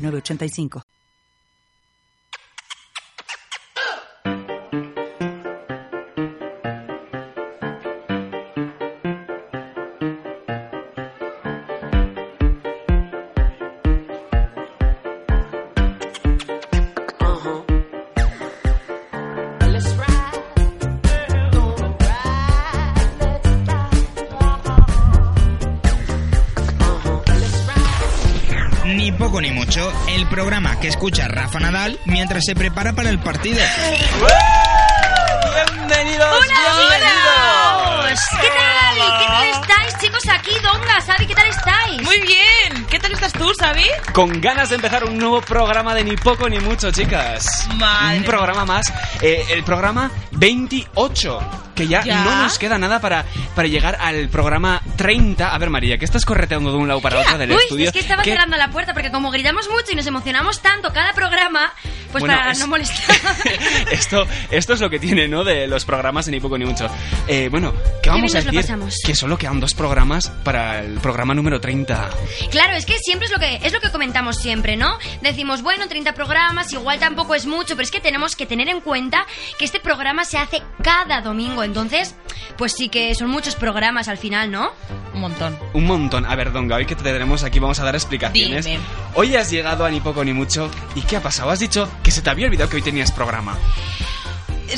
8985. El programa que escucha Rafa Nadal mientras se prepara para el partido. ¡Bienvenidos! ¡Hola! ¿Qué tal? ¿Qué tal estáis, Aquí, Donga, Sabi, ¿qué tal estáis? Muy bien. ¿Qué tal estás tú, Sabi? Con ganas de empezar un nuevo programa de Ni Poco Ni Mucho, chicas. Madre un programa más. eh, el programa 28. Que ya, ¿Ya? no nos queda nada para, para llegar al programa 30. A ver, María, que estás correteando de un lado para otro del Uy, estudio. es que estaba ¿Qué- cerrando la puerta porque como gritamos mucho y nos emocionamos tanto cada programa, pues Bueno, para es- no molestar. esto, esto es lo que tiene, ¿no? De los programas de Ni Poco Ni Mucho. Eh, bueno, ¿qué vamos a decir? pasamos. Que solo quedan dos programas para el programa número 30. Claro, es que siempre es lo que es lo que comentamos siempre, ¿no? Decimos, bueno, 30 programas, igual tampoco es mucho, pero es que tenemos que tener en cuenta que este programa se hace cada domingo, entonces, pues sí que son muchos programas al final, ¿no? Un montón. Un montón. A ver, Donga, hoy que te tenemos aquí vamos a dar explicaciones. Dime. Hoy has llegado a ni poco ni mucho. ¿Y qué ha pasado? Has dicho que se te había olvidado que hoy tenías programa.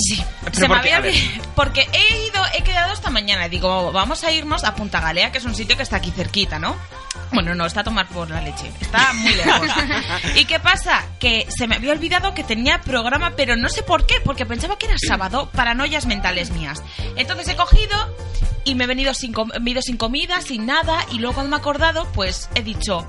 Sí, se me ¿por había Porque he ido, he quedado esta mañana. Digo, vamos a irnos a Punta Galea, que es un sitio que está aquí cerquita, ¿no? Bueno, no, está a tomar por la leche. Está muy lejos. ¿Y qué pasa? Que se me había olvidado que tenía programa, pero no sé por qué, porque pensaba que era sábado, paranoias mentales mías. Entonces he cogido y me he venido sin, com- me he ido sin comida, sin nada, y luego cuando me he acordado, pues he dicho...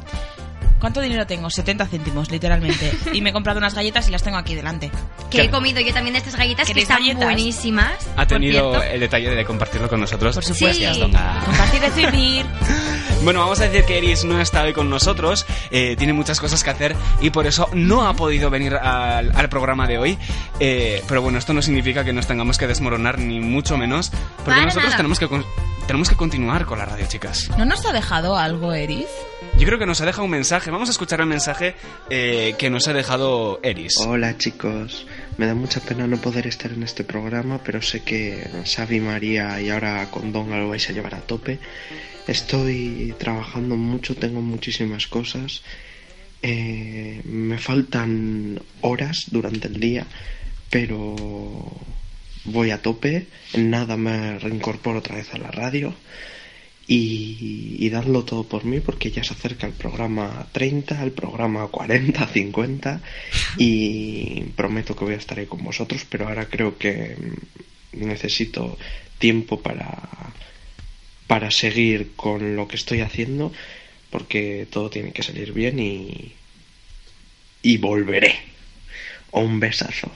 ¿Cuánto dinero tengo? 70 céntimos, literalmente. Y me he comprado unas galletas y las tengo aquí delante. Que he comido yo también de estas galletas que ¿Queréis están galletas? buenísimas. Ha tenido el detalle de compartirlo con nosotros. Por supuesto. Sí. Gracias, Donga. Compartir es vivir. Bueno, vamos a decir que Eris no está hoy con nosotros, eh, tiene muchas cosas que hacer y por eso no ha podido venir al, al programa de hoy. Eh, pero bueno, esto no significa que nos tengamos que desmoronar, ni mucho menos, porque Para nosotros nada. tenemos que, tenemos que continuar con la radio, chicas. ¿No nos ha dejado algo, Eris? Yo creo que nos ha dejado un mensaje, vamos a escuchar el mensaje eh, que nos ha dejado Eris. Hola chicos, me da mucha pena no poder estar en este programa, pero sé que Xavi, María y ahora con Donga lo vais a llevar a tope. Estoy trabajando mucho, tengo muchísimas cosas. Eh, me faltan horas durante el día, pero voy a tope. En nada me reincorporo otra vez a la radio. Y, y todo por mí porque ya se acerca el programa 30, el programa 40, 50 y prometo que voy a estar ahí con vosotros, pero ahora creo que necesito tiempo para, para seguir con lo que estoy haciendo porque todo tiene que salir bien y, y volveré. Un besazo.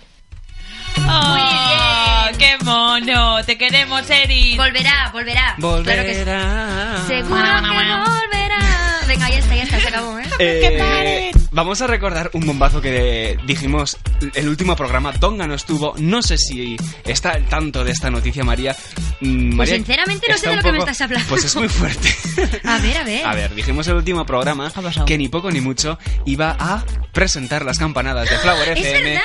¡Oh, qué mono! ¡Te queremos, Eris! Volverá, volverá. Claro que sí. Volverá. Seguro que volverá. Venga, ya está, ya está, se acabó, ¿eh? Eh, vamos a recordar un bombazo que dijimos el último programa. Donga no estuvo. No sé si está al tanto de esta noticia, María. Mm, Pues María sinceramente no sé de lo que me estás hablando. Pues es muy fuerte. A ver, a ver. A ver, dijimos el último programa que ni poco ni mucho iba a presentar las campanadas de Flower ¡Es FM en,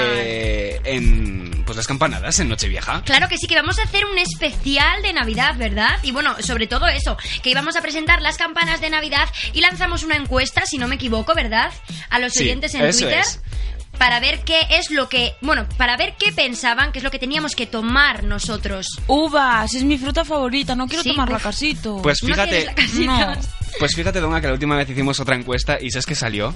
eh, en, pues las campanadas en Nochevieja. Claro que sí, que vamos a hacer un especial de Navidad, ¿verdad? Y bueno, sobre todo eso, que íbamos a presentar las campanas de Navidad y lanzamos una encuesta, si no me equivoco, ¿verdad? A los Sí, oyentes en eso Twitter. es. Para ver qué es lo que. Bueno, para ver qué pensaban, qué es lo que teníamos que tomar nosotros. Uvas, es mi fruta favorita, no quiero Sí, tomarla uf. casito. Pues ¿No fíjate, la? No. pues fíjate, Donga, que la última vez hicimos otra encuesta y ¿sabes qué salió?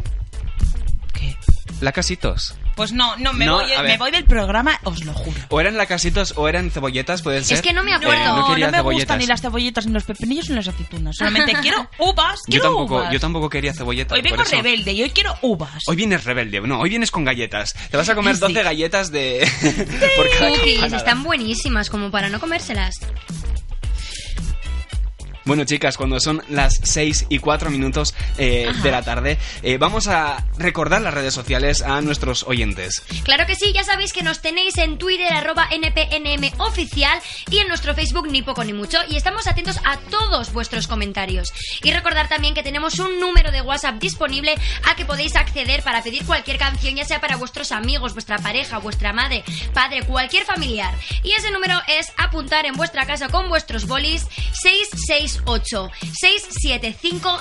¿Qué? La Casitos. Pues no, no, me, No, voy, me voy del programa, os lo juro. O eran lacasitos o eran cebolletas, pueden ser. Es que no me Eh, acuerdo. no me cebolletas. gustan ni las cebolletas, ni los pepinillos, ni las aceitunas. Solamente quiero uvas, Yo quiero tampoco, uvas. yo tampoco quería cebolletas. Hoy vengo rebelde y hoy quiero uvas. Hoy vienes rebelde, no, hoy vienes con galletas. Te vas a comer Sí. 12 galletas de. por cada Cookies, están buenísimas, como para no comérselas. Bueno, chicas, cuando son las 6 y 4 minutos eh, de la tarde, eh, vamos a recordar las redes sociales a nuestros oyentes. Claro que sí, ya sabéis que nos tenéis en Twitter, arroba NPNM oficial, y en nuestro Facebook, ni poco ni mucho, y estamos atentos a todos vuestros comentarios. Y recordar también que tenemos un número de WhatsApp disponible a que podéis acceder para pedir cualquier canción, ya sea para vuestros amigos, vuestra pareja, vuestra madre, padre, cualquier familiar. Y ese número es apuntar en vuestra casa con vuestros bolis 668 675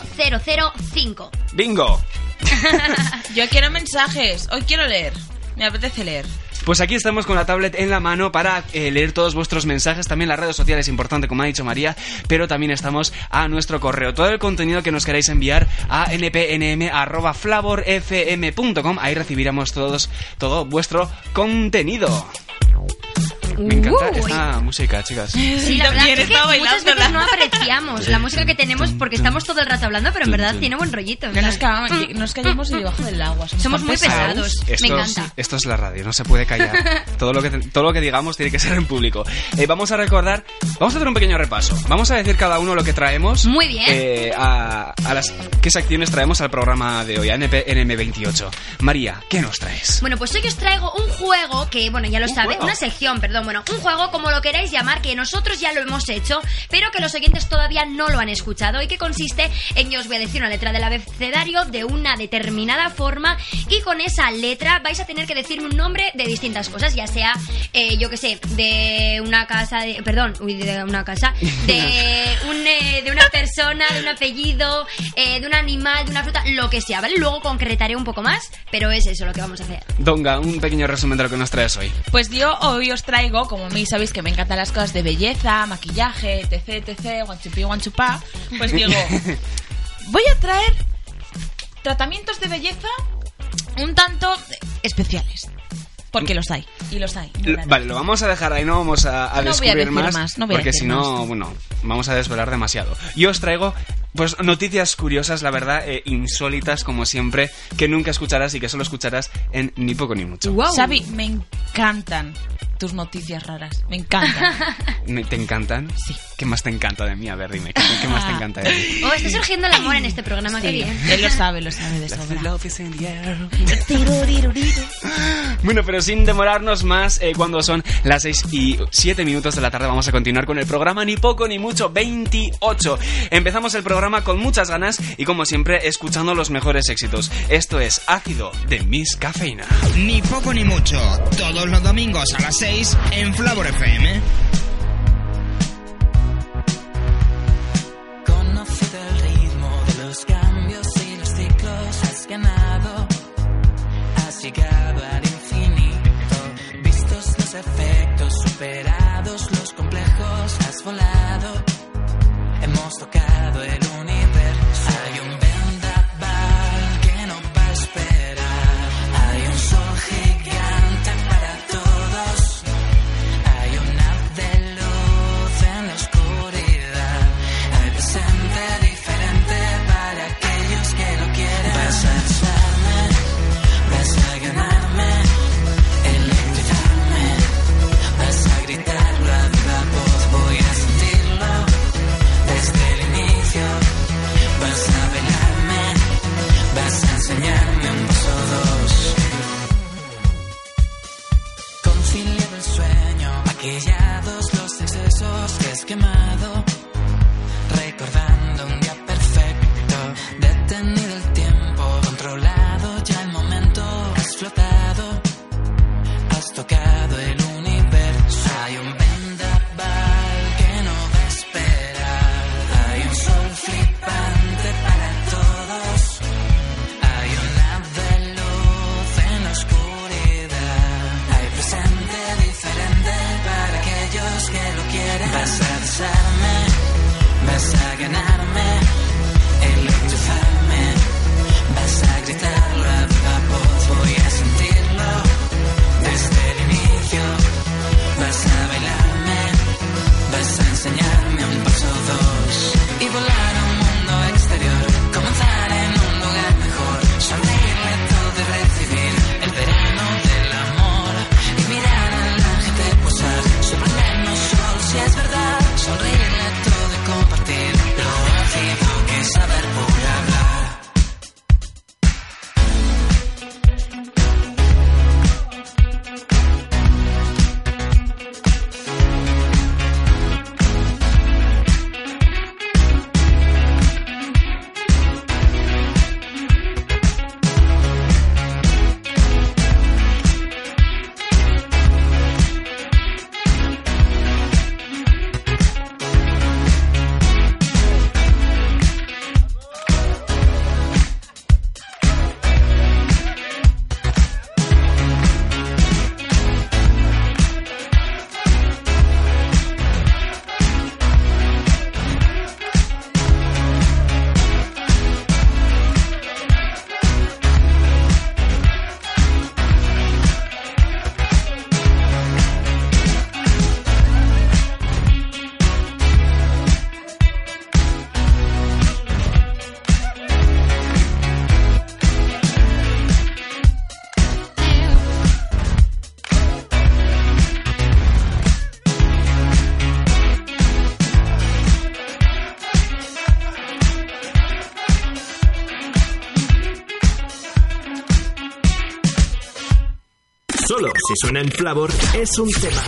005. ¡Bingo! Yo quiero mensajes, hoy quiero leer. Me apetece leer. Pues aquí estamos con la tablet en la mano para eh, leer todos vuestros mensajes. También las redes sociales es importante, como ha dicho María, pero también estamos a nuestro correo. Todo el contenido que nos queráis enviar a npnm.flavorfm.com. Ahí recibiremos todos, todo vuestro contenido. Me encanta Uy. esta música, chicas. Sí, la verdad es que muchas veces no apreciamos la música que tenemos porque estamos todo el rato hablando, pero en verdad tiene buen rollito. No nos, cagamos- nos callamos debajo del agua. Somos muy pesados. pesados. Esto, Me es- encanta. esto es la radio, no se puede callar. todo, lo que, todo lo que digamos tiene que ser en público. Eh, vamos a recordar, vamos a hacer un pequeño repaso. Vamos a decir cada uno lo que traemos. Muy bien. eh, a, a las qué secciones traemos al programa de hoy, a NPNM28. María, ¿qué nos traes? Bueno, pues hoy os traigo un juego que, bueno, ya lo sabe, juego. una sección, perdón, bueno, un juego como lo queráis llamar, que nosotros ya lo hemos hecho, pero que los oyentes todavía no lo han escuchado y que consiste en, yo os voy a decir una letra del abecedario de una determinada forma y con esa letra vais a tener que decirme un nombre de distintas cosas, ya sea, eh, yo que sé, de una casa, de, perdón, uy, de una casa, de, un, eh, de una persona, de un apellido, eh, de un animal, de una fruta, lo que sea, ¿vale? Luego concretaré un poco más, pero es eso lo que vamos a hacer. Donga, un pequeño resumen de lo que nos traes hoy. Pues yo hoy os traigo, como a mí sabéis que me encantan las cosas de belleza, maquillaje, etc, etc, guanchupí, guanchupá, pues digo, voy a traer tratamientos de belleza un tanto especiales. Porque los hay, y los hay. no. Vale, lo vamos a dejar ahí, no vamos a, a No voy a descubrir decir más, más, no voy a porque si no, bueno, vamos a desvelar demasiado. Yo os traigo, pues, noticias curiosas, la verdad, eh, insólitas, como siempre, que nunca escucharás y que solo escucharás en Ni Poco Ni Mucho. Xavi, me encantan tus noticias raras, me encantan. ¿Me- ¿Te encantan? Sí. ¿Qué más te encanta de mí? A ver, dime, ¿qué, qué más te encanta de mí? Oh, está surgiendo el amor en este programa, qué Sí, bien. él lo sabe, lo sabe de sobra. Bueno, pero sin demorarnos más, eh, cuando son las 6 y 7 minutos de la tarde, vamos a continuar con el programa Ni Poco Ni Mucho 28. Empezamos el programa con muchas ganas y, como siempre, escuchando los mejores éxitos. Esto es Ácido de Miss Cafeína. Ni poco ni mucho. Todos los domingos a las 6 en Flavor FM. Conocido el ritmo de los cambios y los ciclos, has ganado, has llegado al infinito. Vistos los efectos, superados los complejos, has volado. Hemos tocado el Solo si suena en Flavor es un tema.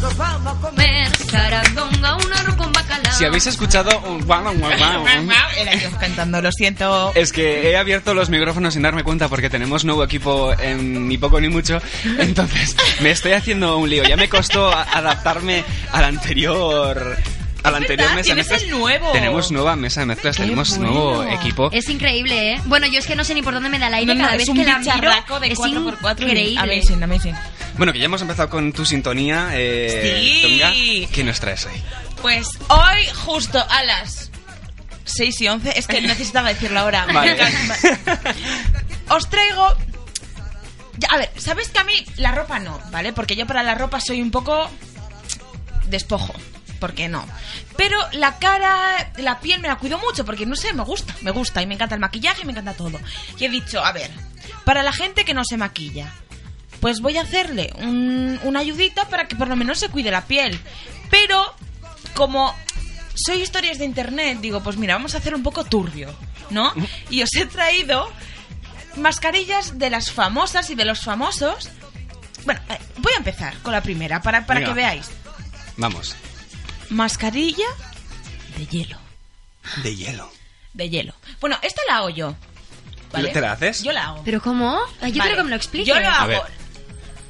Nos vamos a comer sarandonga, un arroz con bacalao. Si habéis escuchado un guau, guau, guau, Era yo cantando, lo siento. Es que he abierto los micrófonos sin darme cuenta porque tenemos nuevo equipo en ni poco ni mucho. Entonces me estoy haciendo un lío. Ya me costó a- adaptarme al anterior. Al anterior verdad, mesa de mezclas. el nuevo. Tenemos nueva mesa de mezclas, Qué tenemos bueno. nuevo equipo. Es increíble, ¿eh? Bueno, yo es que no sé ni por dónde me da el aire No, no, cada es vez un que la miro. bicharraco de es 4x4. increíble. Amazing, amazing. Bueno, que ya hemos empezado con tu sintonía. Eh, Sí. Tonga. ¿Qué nos traes hoy? Pues hoy, justo a las 6 y 11, es que necesitaba decirlo ahora. Vale. Os traigo. A ver, ¿sabéis que a mí la ropa no, ¿vale? Porque yo para la ropa soy un poco despojo. Porque no. Pero la cara, la piel me la cuido mucho porque no sé, me gusta, me gusta y me encanta el maquillaje y me encanta todo. Y he dicho, a ver, para la gente que no se maquilla, pues voy a hacerle un- una ayudita para que por lo menos se cuide la piel. Pero como soy historias de internet, digo, pues mira, vamos a hacer un poco turbio, ¿no? Y os he traído mascarillas de las famosas y de los famosos. Bueno, eh, voy a empezar con la primera para, para Venga. que veáis. Vamos. Mascarilla de hielo. De hielo. De hielo. Bueno, esta la hago yo. ¿vale? ¿Te la haces? Yo la hago. ¿Pero cómo? Yo Vale. quiero que me lo expliques. Yo lo A hago. ver.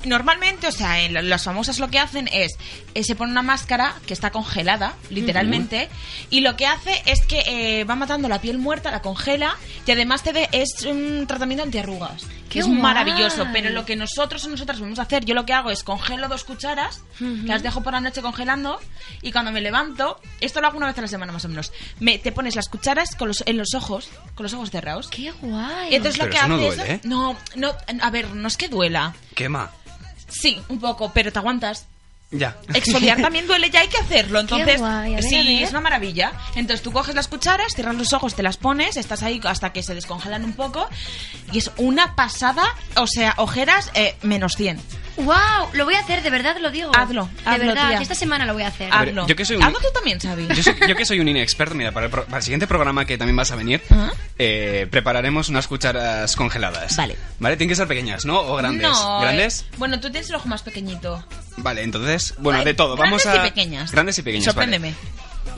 Normalmente, o sea, en las famosas lo que hacen es, eh, se pone una máscara que está congelada, literalmente, y lo que hace es que eh, va matando la piel muerta, la congela, y además te de, es un tratamiento antiarrugas. ¡Qué Que es guay! maravilloso, pero lo que nosotros o nosotras vamos a hacer, yo lo que hago es congelo dos cucharas, las dejo por la noche congelando, y cuando me levanto, esto lo hago una vez a la semana más o menos, me, te pones las cucharas con los, en los ojos, con los ojos cerrados. ¡Qué guay! Entonces lo que eso no duele. ¿eh? No, no, a ver, no es que duela. Quema. Sí, un poco, pero te aguantas. Ya. Exfoliar también duele, ya hay que hacerlo. Entonces, guay, a ver, sí, es una maravilla. Entonces tú coges las cucharas, cierras los ojos, te las pones, estás ahí hasta que se descongelan un poco. Y es una pasada, o sea, ojeras eh, menos 100. ¡Wow! Lo voy a hacer, de verdad lo digo. Hazlo, De hazlo, verdad, tía. que esta semana lo voy a hacer. ver, Hazlo. yo que soy un- Hazlo tú también, Xavi. Yo, soy- yo que soy un inexperto, mira, para el, pro- para el siguiente programa que también vas a venir, Ajá. eh, prepararemos unas cucharas congeladas. Vale. Vale, tienen que ser pequeñas, ¿no? O grandes. No, ¿Grandes? eh, bueno, tú tienes el ojo más pequeñito. Vale, entonces, bueno, Vale, de todo. Vamos grandes a. y pequeñas. Grandes y pequeñas. vale. Sorpréndeme.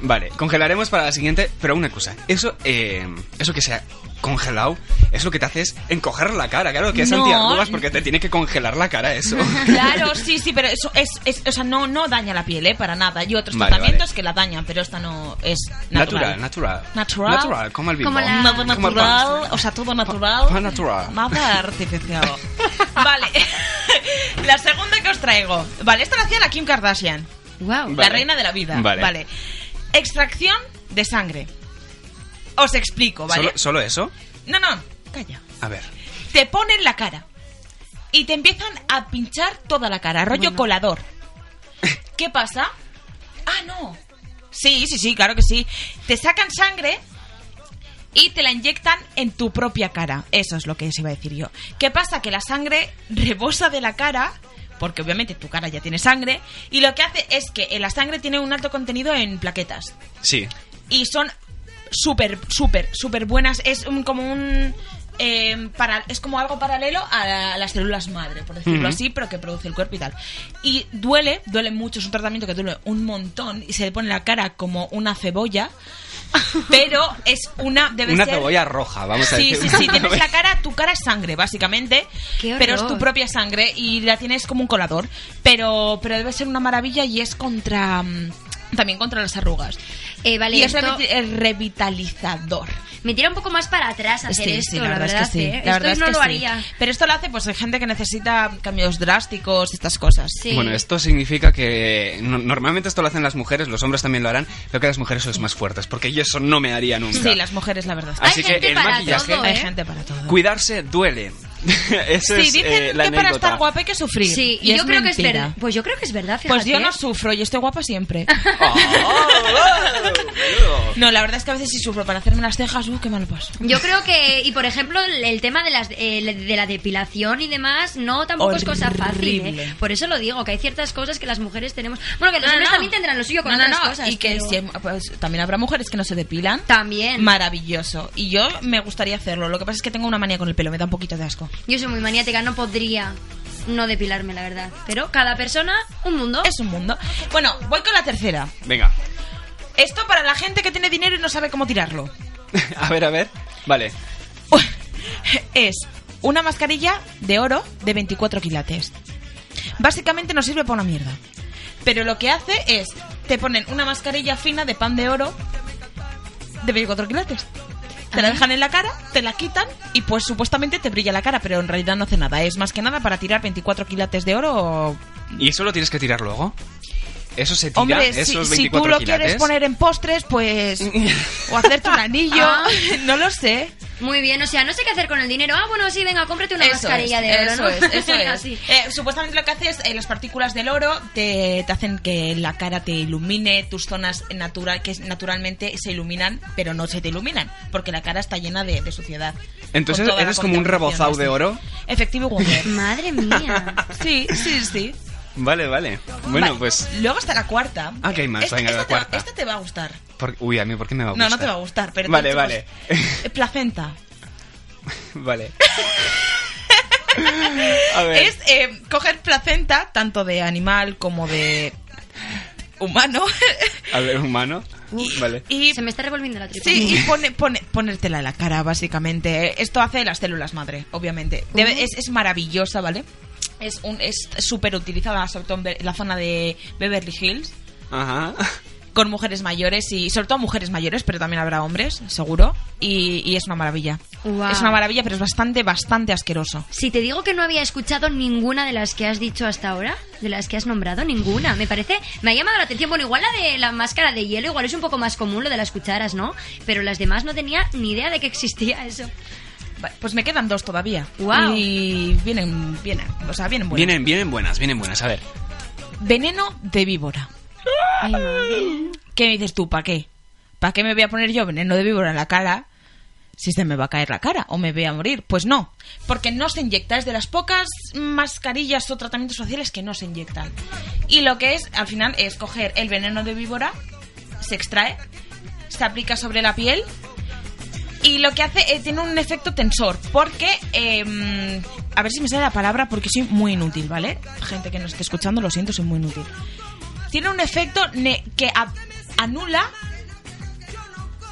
Vale, congelaremos para la siguiente, pero una cosa, eso, eh, eso que se ha congelado, es lo que te hace es encoger la cara, claro, que es No. antiarrugas porque te tiene que congelar la cara eso. Claro, sí, sí, pero eso es, es- o sea, no, no daña la piel, ¿eh? Para nada. Y otros Vale, tratamientos vale. que la dañan, pero esta no es natural, natural. natural. Natural. como el vino. Como la- Nada Como el natural, o sea, todo natural. Pa- natural. Nada artificial. vale. la segunda que os traigo. Vale, esta la hacía la Kim Kardashian. ¡Wow! La Vale. reina de la vida. Vale. Extracción de sangre. Os explico, ¿vale? ¿Solo, solo eso? No, no, calla. A ver. Te ponen la cara. Y te empiezan a pinchar toda la cara, rollo colador. ¿Qué pasa? Ah, no. Sí, sí, sí, claro que sí. Te sacan sangre y te la inyectan en tu propia cara. Eso es lo que os iba a decir yo. ¿Qué pasa? Que la sangre rebosa de la cara, porque obviamente tu cara ya tiene sangre, y lo que hace es que en la sangre tiene un alto contenido en plaquetas Sí. y son súper, súper, súper buenas. Es un- como un... eh, para, es como algo paralelo a, la- a las células madre, por decirlo así, pero que produce el cuerpo y tal. Y duele, duele mucho, es un tratamiento que duele un montón y se le pone la cara como una cebolla, pero es una... Debe Una ser, cebolla roja, vamos a Sí, decir. sí, sí, tienes la cara, tu cara es sangre, básicamente, Qué pero es tu propia sangre y la tienes como un colador, pero, pero debe ser una maravilla y es contra... mm, También contra las arrugas. Eh, vale, y es esto es revitalizador. me tira un poco más para atrás hacer Sí, esto, sí, la, verdad, es que sí. ¿eh? La Esto es no que lo sí. haría. Pero esto lo hace pues hay gente que necesita cambios drásticos, estas cosas. Sí. Bueno, esto significa que no- normalmente esto lo hacen las mujeres, los hombres también lo harán, pero que las mujeres sois más fuertes, porque yo eso no me haría nunca. Sí, las mujeres, la verdad. Así Hay que gente el para maquillaje, todo, Hay ¿eh? gente para todo. cuidarse duele. Eso Sí, es dicen eh, la que para estar guapa hay que sufrir. Sí, y, y yo creo que es verdad. Pues yo creo que es verdad, fíjate. Pues yo no sufro, yo estoy guapa siempre. Oh, No, la verdad es que a veces sí sufro para hacerme las cejas, uh, qué mal paso. Yo creo que, y por ejemplo, el, el tema de, las, eh, de la depilación y demás, no tampoco es cosa fácil. ¿eh? Por eso lo digo, que hay ciertas cosas que las mujeres tenemos. Bueno, que los No, hombres no. también tendrán lo suyo con No, otras no, cosas. Y que pero- si- pues, también habrá mujeres que no se depilan. También. Maravilloso. Y yo me gustaría hacerlo. Lo que pasa es que tengo una manía con el pelo, me da un poquito de asco. Yo soy muy maniática, no podría no depilarme, la verdad. Pero cada persona, un mundo. Es un mundo. Bueno, voy con la tercera. Venga. Esto para la gente que tiene dinero y no sabe cómo tirarlo. A ver, a ver. Vale. Es una mascarilla de oro de 24 quilates. Básicamente no sirve para una mierda. Pero lo que hace es, te ponen una mascarilla fina de pan de oro de 24 quilates. Te la dejan en la cara, te la quitan y pues supuestamente te brilla la cara, pero en realidad no hace nada. Es más que nada para tirar 24 quilates de oro. ¿Y eso lo tienes que tirar luego? ¿Eso se tira? Hombre, si, esos si 24 tú lo quilates? quieres poner en postres, pues... o hacerte un anillo, Ah. no lo sé. Muy bien, o sea, no sé qué hacer con el dinero. Ah, bueno, sí, venga, cómprate una Eso mascarilla es, de oro, eso ¿no? es, eso es. Así. Eh, supuestamente lo que hace es eh, las partículas del oro te, te hacen que la cara te ilumine, tus zonas natural que naturalmente se iluminan, pero no se te iluminan, porque la cara está llena de, de suciedad. Entonces eres como un rebozado de oro. Efectivo Wonder. Madre mía. Sí, sí, sí. Vale, vale. Bueno, Vale, pues... Luego está la cuarta. Ah, que hay más, Esta, venga, la esta te va- cuarta. esta te va a gustar. por- Uy, a mí, ¿por qué me va a No, gustar? no te va a gustar, pero... Vale, te- vale. Eh, Placenta. vale. a ver. Es eh, coger placenta, tanto de animal como de humano, A ver, humano. Vale. y Se me está revolviendo la tripa. Sí, y pone, pone- ponértela en la cara, básicamente. Esto hace las células madre, obviamente. Debe- es, es maravillosa, ¿vale? Es un es súper utilizada, sobre todo en la zona de Beverly Hills, Ajá. con mujeres mayores y sobre todo mujeres mayores, pero también habrá hombres, seguro. Y, y es una maravilla. Guau. Es una maravilla, pero es bastante, bastante asqueroso. Si te digo que no había escuchado ninguna de las que has dicho hasta ahora, de las que has nombrado, ninguna. Me parece, me ha llamado la atención. Bueno, igual la de la máscara de hielo, igual es un poco más común lo de las cucharas, ¿no? Pero las demás no tenía ni idea de que existía eso. Pues me quedan dos todavía. Guau. Y vienen, vienen, o sea, vienen buenas. Vienen, vienen buenas, vienen buenas. A ver. Veneno de víbora. Ay, madre. ¿Qué dices tú? ¿Para qué? ¿Para qué me voy a poner yo veneno de víbora en la cara si se me va a caer la cara o me voy a morir? Pues no, porque no se inyecta. Es de las pocas mascarillas o tratamientos faciales que no se inyectan. Y lo que es, al final, es coger el veneno de víbora, se extrae, se aplica sobre la piel y lo que hace eh, tiene un efecto tensor, porque eh, a ver si me sale la palabra porque soy muy inútil, ¿vale? Gente que nos esté escuchando, lo siento, soy muy inútil. Tiene un efecto ne- que anula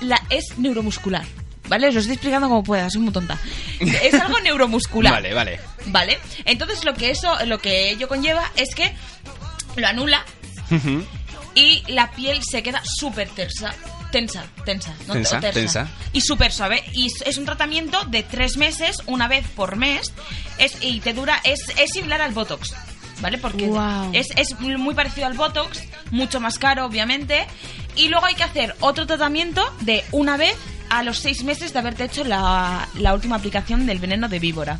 la es neuromuscular, ¿vale? Os lo estoy explicando como pueda, soy muy tonta. Es algo neuromuscular. Vale, vale. ¿Vale? Entonces lo que eso, lo que ello conlleva es que lo anula y la piel se queda súper tensa. Tensa, tensa, no Tensa, o tersa. tensa. Y súper suave. Y es- un tratamiento de tres meses, una vez por mes. Es, y te dura, es, es similar al Botox. ¿Vale? Porque es, es muy parecido al Botox, mucho más caro, obviamente. Y luego hay que hacer otro tratamiento de una vez a los seis meses de haberte hecho la, la última aplicación del veneno de víbora.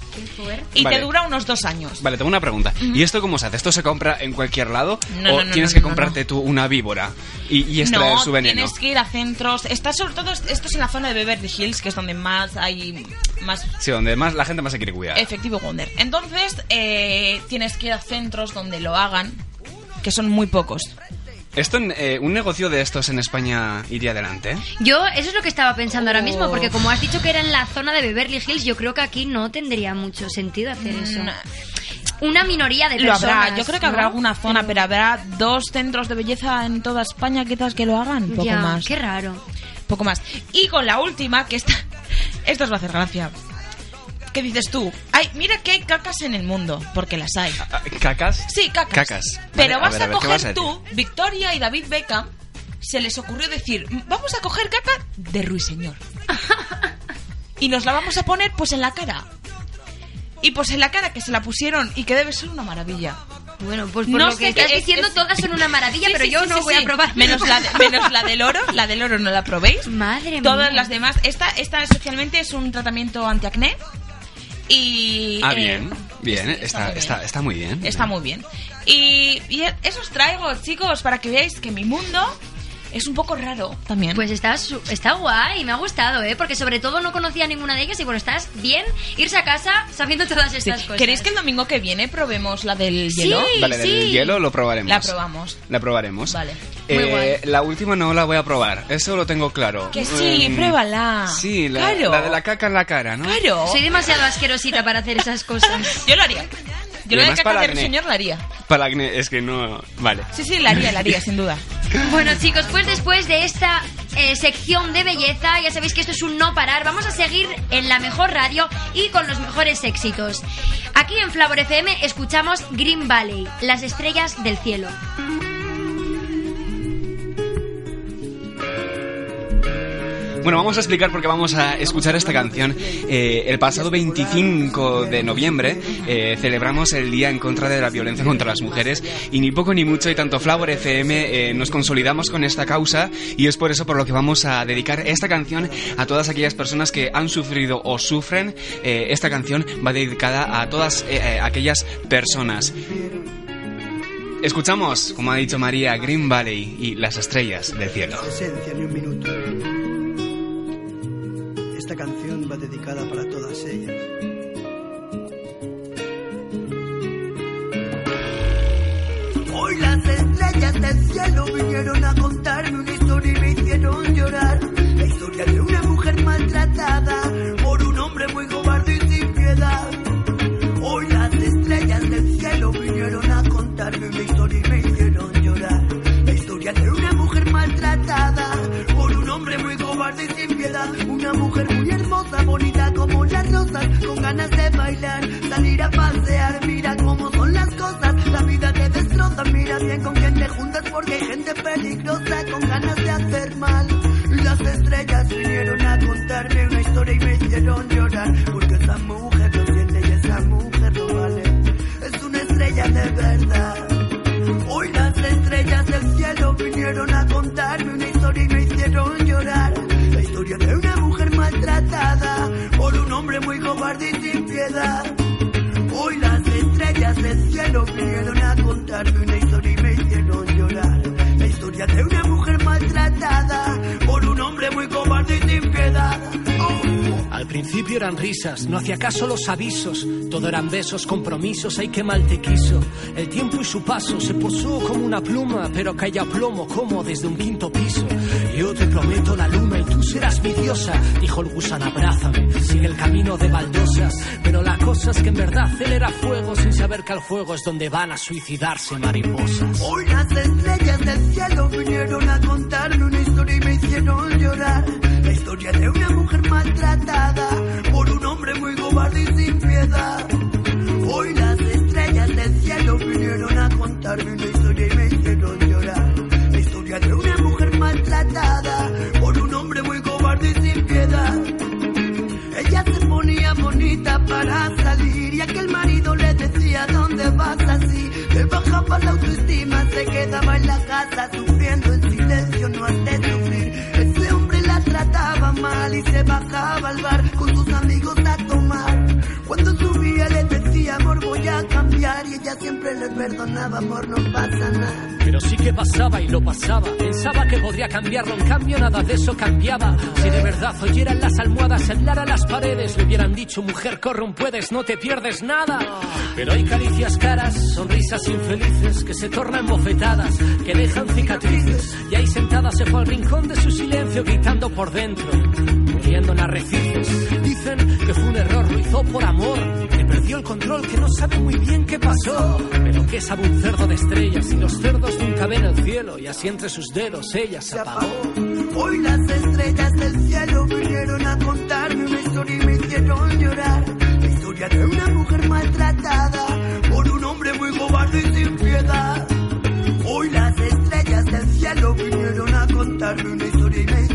Y Vale. te dura unos dos años. Vale, tengo una pregunta. ¿Y esto cómo se hace? ¿Esto se compra en cualquier lado? No, ¿O no, no, tienes no, que no, comprarte tú una víbora y, y extraer no, su veneno? tienes que ir a centros. Está sobre todo, esto es en la zona de Beverly Hills, que es donde más hay más Sí, donde más la gente más se quiere cuidar. efectivo Wonder. Entonces, eh, tienes que ir a centros donde lo hagan, que son muy pocos. Esto, en, eh, un negocio de estos en España iría adelante. Yo, eso es lo que estaba pensando ahora mismo, Oh. porque como has dicho que era en la zona de Beverly Hills, yo creo que aquí no tendría mucho sentido hacer eso. Una minoría de Mm, Lo personas. habrá, yo creo que habrá ¿no? alguna zona, pero habrá dos centros de belleza en toda España quizás que lo hagan, poco Ya, más. Qué raro. Poco más. Y con la última, que esta, esto os va a hacer gracia. ¿Qué dices tú? Ay, mira que hay cacas en el mundo, porque las hay. Ah, ¿Cacas? Sí, cacas. Cacas. Pero Vale, vas a, a ver, ¿qué coger vas a decir? tú, Victoria y David Beckham, se les ocurrió decir, vamos a coger caca de Ruiseñor. y nos la vamos a poner pues en la cara. Y pues en la cara que se la pusieron y que debe ser una maravilla. Bueno, pues por No lo sé que estás qué es- diciendo, es- todas son una maravilla, Sí, pero sí, yo sí, no sí, voy sí. a probar. Menos la, de- menos la del oro. La del oro no la probéis. Madre Todas mía. las demás. Esta, esta especialmente es un tratamiento antiacné. Y. Ah, eh, bien. Bien, está, muy bien. está, está muy bien. Está muy bien. Y, y eso os traigo, chicos, para que veáis que mi mundo Es un poco raro también. Pues está, su- está guay, me ha gustado, ¿eh? Porque sobre todo no conocía ninguna de ellas y bueno, estás bien irse a casa sabiendo todas Sí. estas cosas. ¿Queréis que el domingo que viene probemos la del Sí, hielo? Vale, del sí. hielo lo probaremos. La probamos. La probaremos. Vale. Eh, Muy guay. La última no la voy a probar, eso lo tengo claro. Que sí, Mm, pruébala. Sí, la, Claro. la de la caca en la cara, ¿no? Claro. Soy demasiado asquerosita para hacer esas cosas. Yo lo haría. Yo lo de caca acné. señor la haría. Para acné, es que no... Vale. Sí, sí, la haría, la haría, sin duda. Bueno chicos, pues después de esta eh, sección de belleza, ya sabéis que esto es un no parar, vamos a seguir en la mejor radio y con los mejores éxitos. Aquí en Flavor FM escuchamos Green Valley, las estrellas del cielo. Bueno, vamos a explicar porque vamos a escuchar esta canción. Eh, el pasado 25 de noviembre eh, celebramos el Día en contra de la violencia contra las mujeres y ni poco ni mucho y tanto Flavor FM eh, nos consolidamos con esta causa y es por eso por lo que vamos a dedicar esta canción a todas aquellas personas que han sufrido o sufren. Esta canción va dedicada a todas aquellas personas. Escuchamos, como ha dicho María, Green Valley y las estrellas del cielo. Esta canción va dedicada para todas ellas. Hoy las estrellas del cielo vinieron a contarme una historia y me hicieron llorar. La historia de una mujer maltratada por un hombre muy cobarde y sin piedad. Hoy las estrellas del cielo vinieron a contarme una historia y me hicieron llorar. La historia de una mujer maltratada por un hombre muy cobarde y sin piedad. Una mujer con ganas de bailar, salir a pasear. Mira cómo son las cosas, la vida te destroza. Mira bien con quién te juntas porque hay gente peligrosa con ganas de hacer mal. Las estrellas vinieron a contarme una historia y me hicieron llorar y sin piedad. Hoy las estrellas del cielo vinieron a contarme una historia y me hicieron llorar. La historia de una mujer maltratada por un hombre muy cobarde y sin piedad. Al principio eran risas, no hacía caso los avisos, todo eran besos, compromisos, ay que mal te quiso. El tiempo y su paso se posó como una pluma, pero caía plomo como desde un quinto piso. Yo te prometo la luna y tú serás mi diosa, dijo el gusano, abrázame, sigue el camino de baldosas. Pero la cosa es que en verdad él era fuego sin saber que al fuego es donde van a suicidarse mariposas. Hoy las estrellas del cielo vinieron a contarme una historia y me hicieron llorar. La historia de una mujer maltratada por un hombre muy cobarde y sin piedad. Hoy las estrellas del cielo vinieron a contarme una historia y me por un hombre muy cobarde y sin piedad. Ella se ponía bonita para salir y aquel marido le decía ¿dónde vas así? Le bajaba la autoestima, se quedaba en la casa sufriendo en silencio, no has de sufrir. Ese hombre la trataba mal y se bajaba al bar con sus amigos a tomar. Cuando subía le decía cambiar y ella siempre le perdonaba amor no pasa nada. Pero sí que pasaba y lo pasaba. Pensaba que podría cambiarlo, en cambio nada de eso cambiaba. Si de verdad oyeran las almohadas, hablaran las paredes, le hubieran dicho, mujer, corre puedes, no te pierdes nada. Pero hay caricias caras, sonrisas infelices que se tornan bofetadas, que dejan cicatrices. Y ahí sentada se fue al rincón de su silencio, gritando por dentro, muriendo en arrecifes. Dicen que fue un error, lo hizo por amor, que perdió el control, que no sabe muy bien qué pasó. Pero que sabe un cerdo de estrellas y los cerdos nunca ven el cielo, y así entre sus dedos ella se apagó. Hoy las estrellas del cielo vinieron a contarme una historia y me hicieron llorar. La historia de una mujer maltratada por un hombre muy cobarde y sin piedad. Hoy las estrellas del cielo vinieron a contarme una historia y me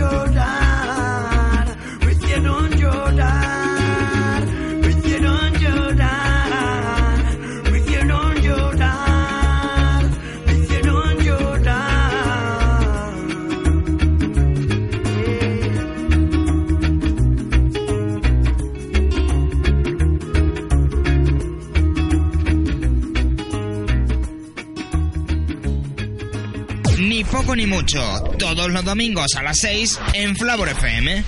llorar, me hicieron llorar, 8, todos los domingos a las 6 en Flavor FM.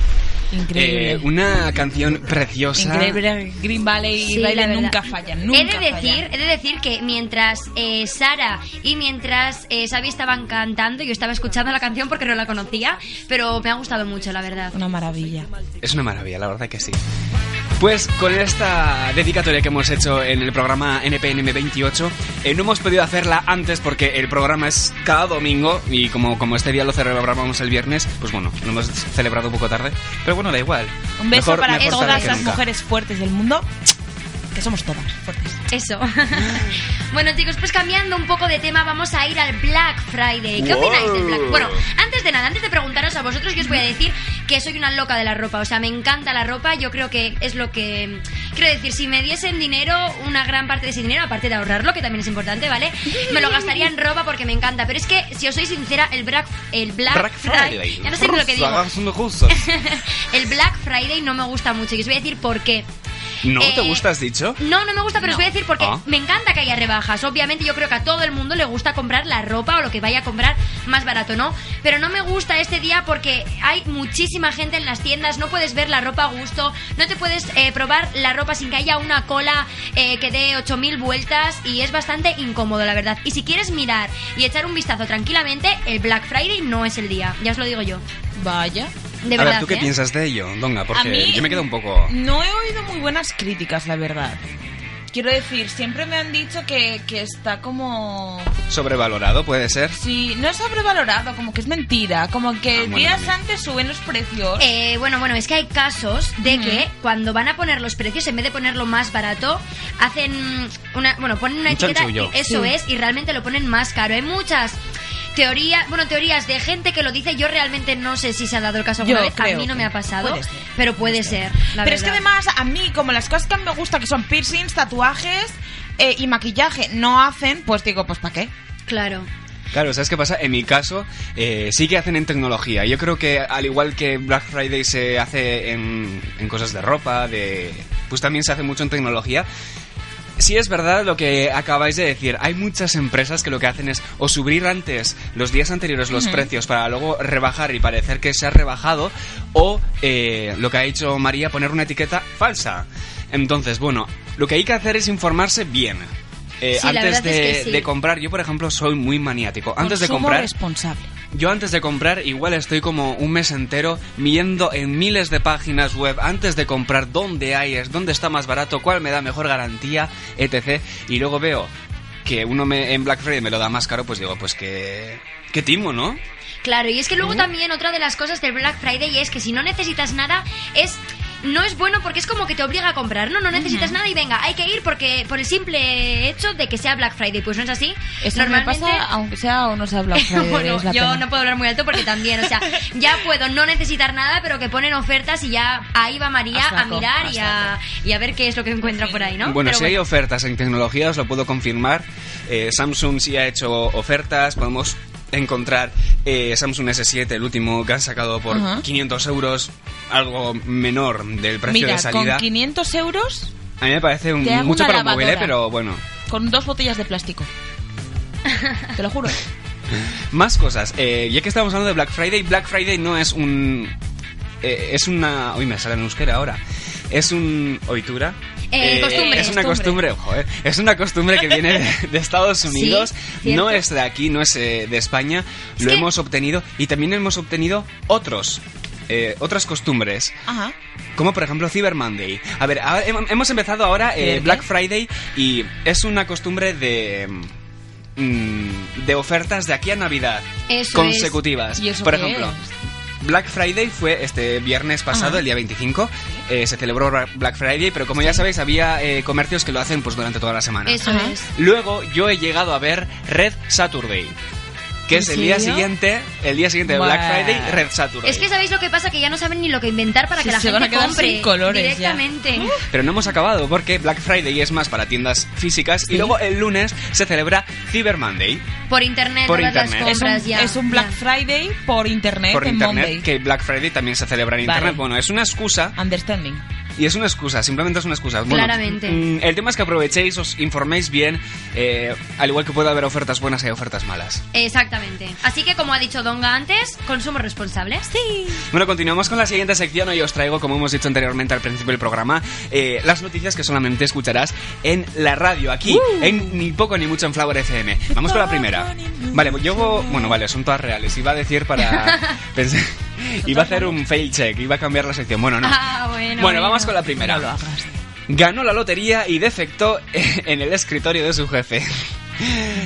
Increíble. Eh, una canción preciosa. Increíble. Green Valley y sí, Baila nunca fallan. Nunca he, de decir, fallan. he de decir que mientras eh, Sara y mientras eh, Xavi estaban cantando, yo estaba escuchando la canción porque no la conocía, pero me ha gustado mucho, la verdad. Una maravilla. Es una maravilla, la verdad que sí. Pues con esta dedicatoria que hemos hecho en el programa NPNM 28, eh, no hemos podido hacerla antes porque el programa es cada domingo y como, como este día lo celebrábamos el viernes, pues bueno, lo hemos celebrado un poco tarde. Pero bueno, da igual. Un beso Mejor- para mejor todas las mujeres fuertes del mundo, que somos todas fuertes. Eso. bueno, chicos, pues cambiando un poco de tema, vamos a ir al Black Friday. ¿Qué Wow. opináis del Black? Bueno, antes de nada, antes de preguntaros a vosotros, yo os voy a decir que soy una loca de la ropa. O sea, me encanta la ropa. Yo creo que es lo que. Quiero decir, si me diesen dinero, una gran parte de ese dinero, aparte de ahorrarlo, que también es importante, ¿vale? Me lo gastaría en ropa porque me encanta. Pero es que, si os soy sincera, el Black, el Black, Black Friday. Ya no sé ni lo que digo. El Black Friday no me gusta mucho. Y os voy a decir por qué. ¿No Eh, te gusta, has dicho? No, no me gusta, pero os voy a decir porque Ah. me encanta que haya rebajas. Obviamente yo creo que a todo el mundo le gusta comprar la ropa o lo que vaya a comprar más barato, ¿no? Pero no me gusta este día porque hay muchísima gente en las tiendas, no puedes ver la ropa a gusto, no te puedes eh, probar la ropa sin que haya una cola eh, que dé 8000 vueltas y es bastante incómodo, la verdad. Y si quieres mirar y echar un vistazo tranquilamente, el Black Friday no es el día, ya os lo digo yo. Vaya. De a verdad, ver, ¿tú qué ¿eh? piensas de ello, Donga? Porque A mí- yo me quedo un poco... No he oído muy buenas críticas, la verdad. Quiero decir, siempre me han dicho que, que está como... Sobrevalorado, puede ser. Sí, no es sobrevalorado, como que es mentira. Como que Ah, bueno, días antes suben los precios. Eh, bueno, bueno, es que hay casos de que cuando van a poner los precios, en vez de ponerlo más barato, hacen una, bueno, ponen una Un etiqueta, chanchullo. eso Sí. es, y realmente lo ponen más caro. Hay muchas teorías, bueno, teorías de gente que lo dice. Yo realmente no sé si se ha dado el caso alguna Yo vez. A mí no me ha pasado, puede ser, pero puede ser. la Pero es que además, a mí, como las cosas que a mí me gusta, que son piercings, tatuajes eh, y maquillaje, no hacen, pues digo, pues ¿para qué? Claro. Claro, ¿sabes qué pasa? En mi caso, eh, sí que hacen en tecnología. Yo creo que al igual que Black Friday se hace en, en cosas de ropa, de pues también se hace mucho en tecnología. Sí es verdad lo que acabáis de decir. Hay muchas empresas que lo que hacen es o subir antes, los días anteriores, los precios para luego rebajar y parecer que se ha rebajado, o eh, lo que ha dicho María, poner una etiqueta falsa. Entonces, bueno, lo que hay que hacer es informarse bien. Eh, Sí, antes es de, que sí. de comprar, yo por ejemplo soy muy maniático. Antes de comprar, responsable. Yo antes de comprar igual estoy como un mes entero viendo en miles de páginas web antes de comprar dónde hay, es dónde está más barato, cuál me da mejor garantía, etc. Y luego veo que uno me, en Black Friday me lo da más caro, pues digo, pues que... Qué timo, ¿no? Claro, y es que luego también otra de las cosas del Black Friday es que si no necesitas nada es no es bueno porque es como que te obliga a comprar, no, no necesitas nada y venga, hay que ir porque por el simple hecho de que sea Black Friday, pues no es así. Eso me pasa, aunque sea o no sea Black Friday. bueno, es la yo pena. no puedo hablar muy alto porque también, o sea, ya puedo no necesitar nada, pero que ponen ofertas y ya ahí va María A mirar a y a, y a ver qué es lo que encuentra por ahí, ¿no? Bueno, Pero si hay ofertas en tecnología, os lo puedo confirmar. Eh, Samsung sí ha hecho ofertas, podemos encontrar eh, Samsung S7, el último que han sacado por Ajá. 500 euros, algo menor del precio Mira, de salida. con 500 euros, A mí me parece un- mucho para un móvil, ¿eh? pero bueno. con dos botellas de plástico. Te lo juro. Más cosas. Eh, ya que estamos hablando de Black Friday, Black Friday no es un... eh, es una... Uy, me sale en euskera ahora. Es un... ¿Oitura? Eh, costumbre, Es una costumbre. costumbre, ojo, eh. Es una costumbre que viene de, de Estados Unidos. no es de aquí, no es eh, de España. Es Lo que- hemos obtenido y también hemos obtenido otros. eh, otras costumbres. Ajá. Como por ejemplo Cyber Monday. A ver, ahora hemos empezado ahora eh. Black Friday y es una costumbre de mm, de ofertas de aquí a Navidad Eso consecutivas. es. ¿Y eso por ejemplo, es? Black Friday fue este viernes pasado, Ajá. el día 25, eh, se celebró Black Friday, pero como ya sabéis, había eh, comercios que lo hacen pues durante toda la semana. Eso es. Luego yo he llegado a ver Red Saturday, que ¿En es el día serio? siguiente, el día siguiente de Black Buah. Friday, Red Saturday. Es que sabéis lo que pasa, que ya no saben ni lo que inventar para Sí, que la se gente van a quedar compre sin colores ya. directamente. Pero no hemos acabado porque Black Friday es más para tiendas físicas y luego el lunes se celebra Cyber Monday Por internet, Por todas internet. las Es compras un, ya. es un Black ya. Friday por internet por en internet, Monday. que Black Friday también se celebra en Vale. internet. Bueno, es una excusa Understanding. Y es una excusa, simplemente es una excusa. Bueno, Claramente. mm, el tema es que aprovechéis, os informéis bien, eh, al igual que puede haber ofertas buenas, hay ofertas malas. Exactamente. Así que, como ha dicho Donga antes, consumo responsable. Sí. Bueno, continuamos con la siguiente sección. Hoy os traigo, como hemos dicho anteriormente al principio del programa, eh, las noticias que solamente escucharás en la radio, aquí, Uh. en Ni Poco Ni Mucho en Flower FM. Vamos con la primera. Vale, yo, bueno, vale, son todas reales. Iba a decir para... iba a hacer un fail check, iba a cambiar la sección. Bueno, no. Ah, bueno. Bueno, vamos con la primera. No lo hagas. Ganó la lotería y defectó en el escritorio de su jefe.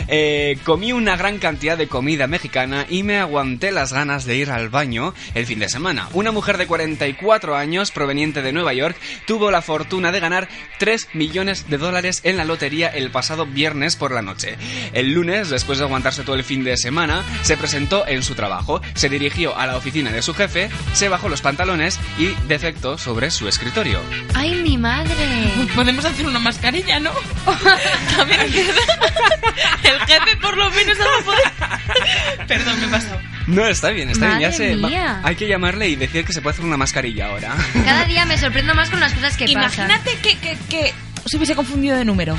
Eh, comí una gran cantidad de comida mexicana y me aguanté las ganas de ir al baño el fin de semana. Una mujer de 44 años, proveniente de Nueva York, tuvo la fortuna de ganar 3 millones de dólares en la lotería el pasado viernes por la noche. El lunes, después de aguantarse todo el fin de semana, se presentó en su trabajo, se dirigió a la oficina de su jefe, se bajó los pantalones y defectó sobre su escritorio. ¡Ay, mi madre! Podemos hacer una mascarilla, ¿no? También el jefe por lo menos no puede. Perdón, me he pasado. No, está bien, está bien. Ya se, va- mía. hay que llamarle y decir que se puede hacer una mascarilla ahora. Cada día me sorprendo más con las cosas que pasan. Imagínate que, que, que se hubiese confundido de número.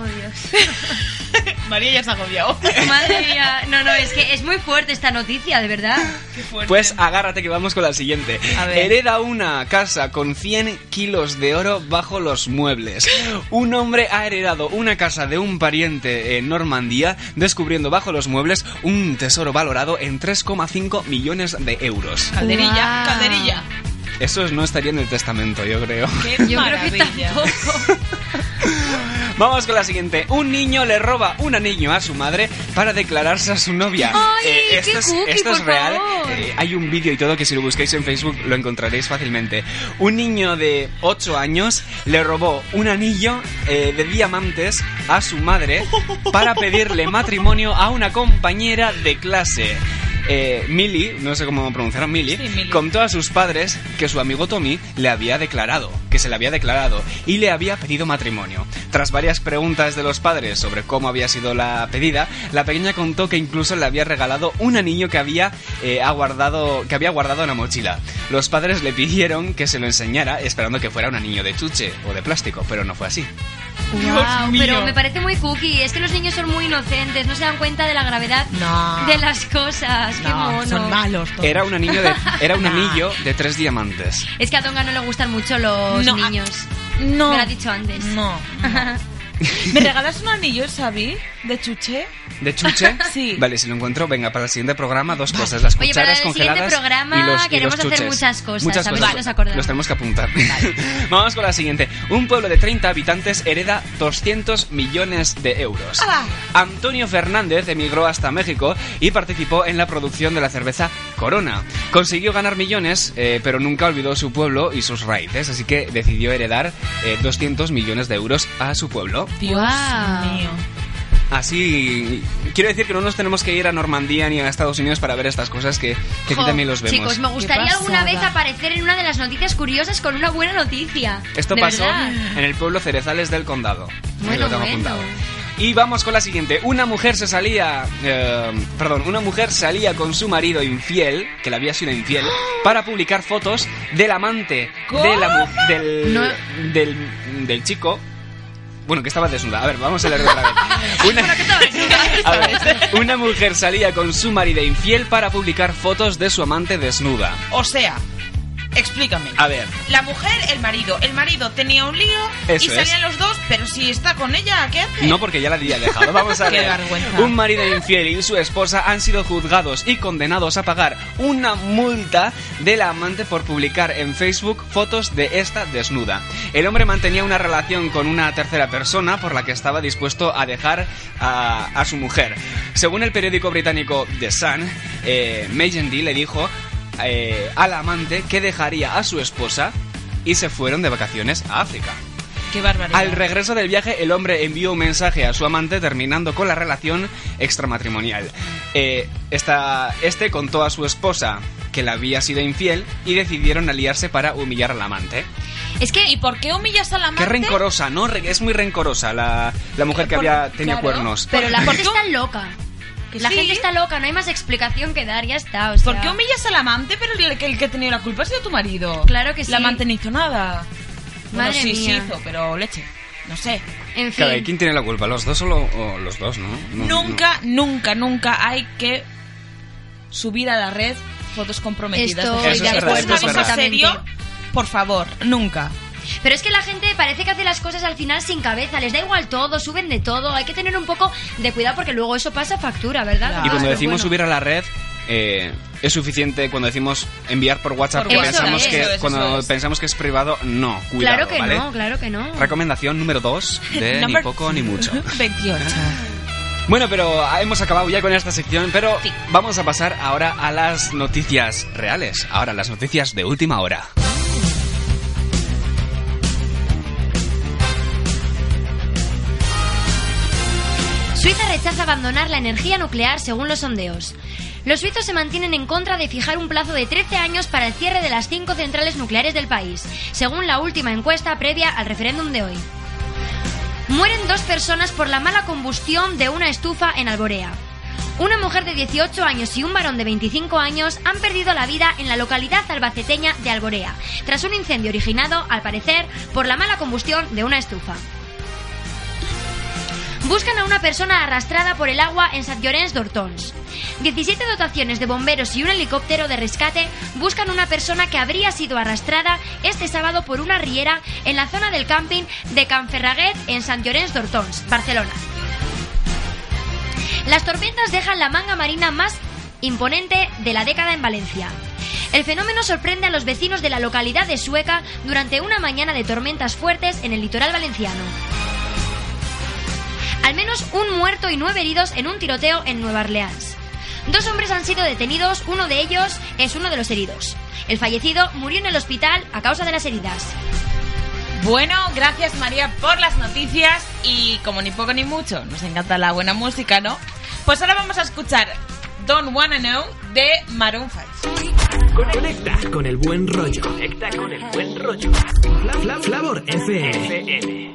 Oh, Dios. María ya se ha agobiado. Madre mía. No, no, es que es muy fuerte esta noticia, de verdad. Pues agárrate que vamos con la siguiente. A ver. Hereda una casa con 100 kilos de oro bajo los muebles. Un hombre ha heredado una casa de un pariente en Normandía, descubriendo bajo los muebles un tesoro valorado en 3,5 millones de euros. Calderilla, Guau. calderilla. Eso no estaría en el testamento, yo creo. Qué Yo creo que maravilla. tampoco. Vamos con la siguiente. Un niño le roba un anillo a su madre para declararse a su novia. Eh, ¡Ay, esto qué es, cookie, esto es real. Eh, hay un vídeo y todo que si lo buscáis en Facebook lo encontraréis fácilmente. Un niño de 8 años le robó un anillo eh, de diamantes a su madre para pedirle matrimonio a una compañera de clase. Eh, Millie, no sé cómo pronunciar Millie, Sí, Millie. contó a sus padres que su amigo Tommy le había declarado, que se le había declarado y le había pedido matrimonio. Tras varias preguntas de los padres sobre cómo había sido la pedida, la pequeña contó que incluso le había regalado un anillo que había eh, aguardado, que había guardado en la mochila. Los padres le pidieron que se lo enseñara, esperando que fuera un anillo de chuche o de plástico, pero no fue así. Wow, mío. pero me parece muy cookie. Es que los niños son muy inocentes, no se dan cuenta de la gravedad No. de las cosas. Qué No, mono. son malos todos. Era un anillo de, era un anillo de tres diamantes. Es que a Tonga no le gustan mucho los No, niños. No. Me lo ha dicho antes. No. ¿Me regalas un anillo, Xavi? ¿De chuche? ¿De chuche? Sí. Vale, si lo encuentro, venga, para el siguiente programa dos cosas, las Oye, para cucharas el congeladas siguiente programa y los, y queremos los hacer chuches. muchas cosas, Muchas a ver cosas. si nos acordamos. Los tenemos que apuntar. Vamos con la siguiente. Un pueblo de 30 habitantes hereda 200 millones de euros. Antonio Fernández emigró hasta México y participó en la producción de la cerveza Corona. Consiguió ganar millones, eh, pero nunca olvidó su pueblo y sus raíces, así que decidió heredar eh, 200 millones de euros a su pueblo. Dios Guau. mío. Así, quiero decir que no nos tenemos que ir a Normandía ni a Estados Unidos para ver estas cosas que, que aquí también los vemos. Chicos, me gustaría alguna vez aparecer en una de las noticias curiosas con una buena noticia. Esto De pasó verdad. en el pueblo Cerezales del Condado. Bueno, lo tengo bueno. apuntado. Y vamos con la siguiente. Una mujer se salía, eh, perdón, una mujer salía con su marido infiel, que le había sido infiel, para publicar fotos del amante de la del, No. del, del chico. Bueno, que estaba desnuda. A ver, vamos a leer otra vez. Una, A ver, una mujer salía con su marido infiel para publicar fotos de su amante desnuda. O sea, Explícame. A ver, La mujer, el marido. El marido tenía un lío Eso y salían es. los dos, pero si está con ella, ¿qué hace? no porque ya la había dejado. Vamos a Qué ver. vergüenza. Un marido infiel y su esposa han sido juzgados y condenados a pagar una multa de la amante por publicar en Facebook fotos de esta desnuda. El hombre mantenía una relación con una tercera persona por la que estaba dispuesto a dejar a, a su mujer. Según el periódico británico The Sun, eh, Mejendi le dijo eh, al amante que dejaría a su esposa y se fueron de vacaciones a África. Qué barbaridad. Al regreso del viaje, el hombre envió un mensaje a su amante terminando con la relación extramatrimonial. Eh, esta- este contó a su esposa que le había sido infiel y decidieron aliarse para humillar al amante. Es que... ¿Y por qué humillas al amante? Qué rencorosa, ¿no? Es muy rencorosa la, la mujer que Por- había tenido claro. cuernos. Pero la ¿Por gente está loca. Que La sí. gente está loca, no hay más explicación que dar, ya está. O sea, ¿Por qué humillas al amante, pero el que, el que ha tenido la culpa ha sido tu marido? Claro que sí. La amante no hizo nada. Bueno, Madre sí, sí mía. hizo, pero leche. No sé. En fin. Claro, ¿y ¿quién tiene la culpa? ¿Los dos o, lo- o los dos, no? No, nunca, nunca, nunca hay que subir a la red fotos comprometidas. Estoy de Eso es eso una es cosa serio, por favor, nunca. Pero es que la gente parece que hace las cosas al final sin cabeza, les da igual todo, suben de todo, hay que tener un poco de cuidado porque luego eso pasa factura, ¿verdad? Claro. Y cuando Pero decimos bueno. subir a la red, eh, es suficiente cuando decimos enviar por WhatsApp, Por que WhatsApp. pensamos Eso que es, eso cuando es. pensamos que es privado, no, cuidado, Claro que ¿vale? no, claro que no. Recomendación número 2 de ni Number poco ni mucho. 28. Bueno, pero hemos acabado ya con esta sección, pero Sí. vamos a pasar ahora a las noticias reales. Ahora, las noticias de última hora. Suiza rechaza abandonar la energía nuclear según los sondeos. Los suizos se mantienen en contra de fijar un plazo de 13 años para el cierre de las cinco centrales nucleares del país, según la última encuesta previa al referéndum de hoy. Mueren dos personas por la mala combustión de una estufa en Alborea. Una mujer de 18 años y un varón de 25 años han perdido la vida en la localidad albaceteña de Alborea, tras un incendio originado, al parecer, por la mala combustión de una estufa. Buscan a una persona arrastrada por el agua en Sant Llorenç d'Hortons. 17 dotaciones de bomberos y un helicóptero de rescate buscan una persona que habría sido arrastrada este sábado por una riera en la zona del camping de Canferraguet en Sant Llorenç d'Hortons, Barcelona. Las tormentas dejan la manga marina más imponente de la década en Valencia. El fenómeno sorprende a los vecinos de la localidad de Sueca durante una mañana de tormentas fuertes en el litoral valenciano. Al menos un muerto y nueve heridos en un tiroteo en Nueva Orleans. Dos hombres han sido detenidos, uno de ellos es uno de los heridos. El fallecido murió en el hospital a causa de las heridas. Bueno, gracias María por las noticias y como ni poco ni mucho, nos encanta la buena música, ¿no? Pues ahora vamos a escuchar Don't Wanna Know de Maroon 5. Conecta con el buen rollo. Conecta con el buen rollo. Fla- Fla- Flavor FM.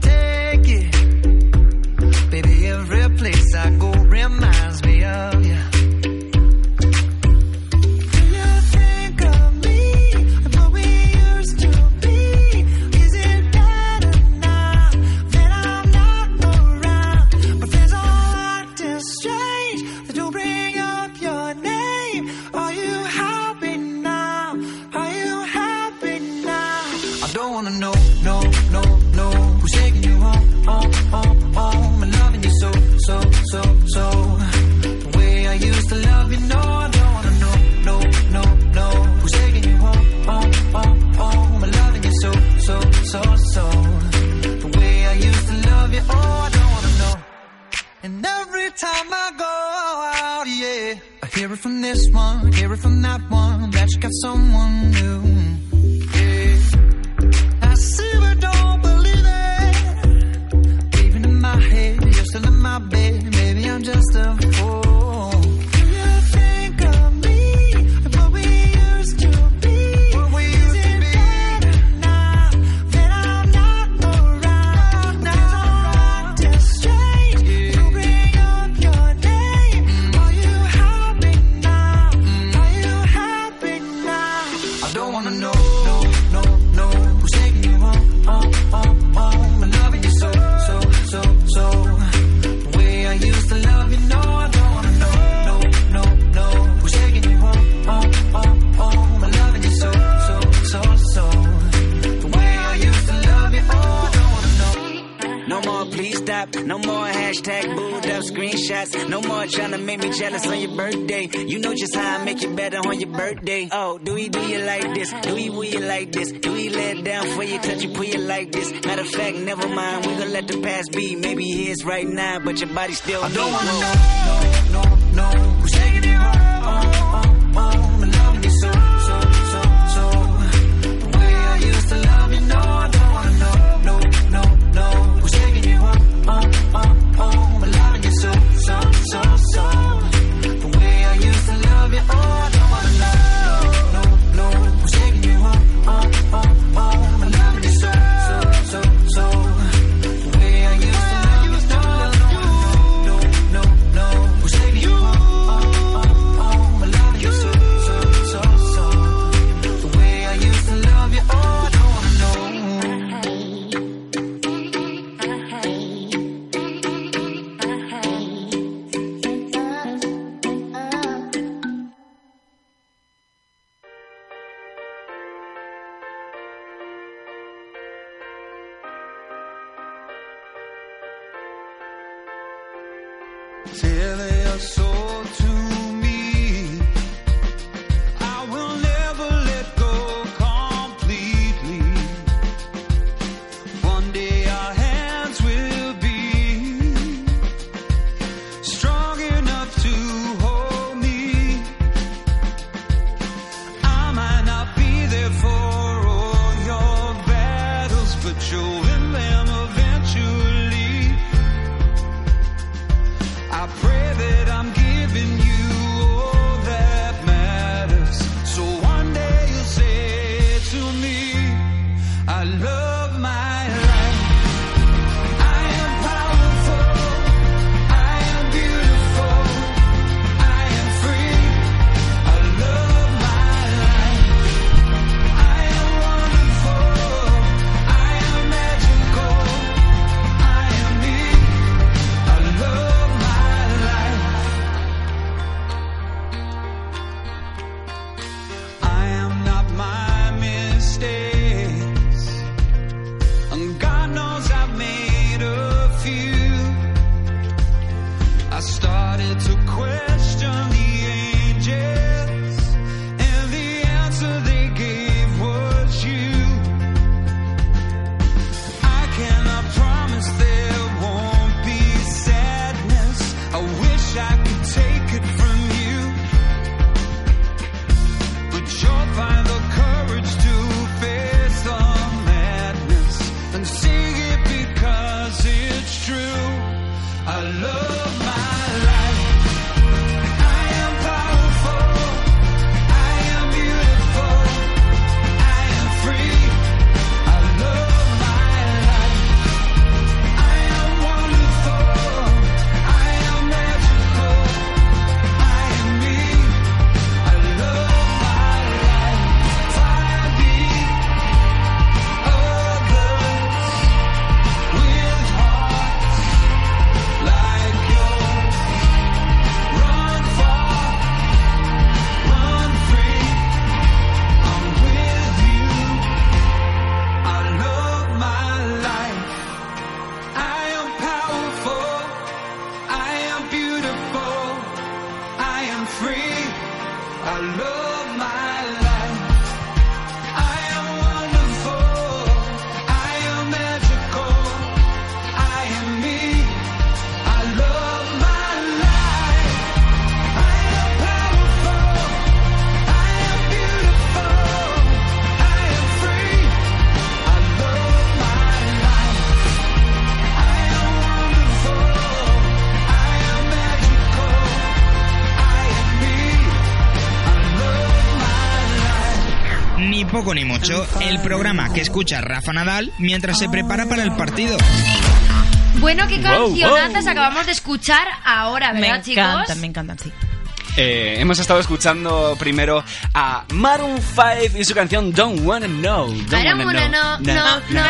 take it. Baby, every place I go your body still I don't wanna know ni mucho, el programa que escucha Rafa Nadal mientras se prepara para el partido. Bueno, qué cancionazas acabamos de escuchar ahora, ¿verdad, me chicos? Encanta, me sí. Hemos estado escuchando primero a Maroon 5 y su canción Don't Wanna Know. Don't wanna know. No, no,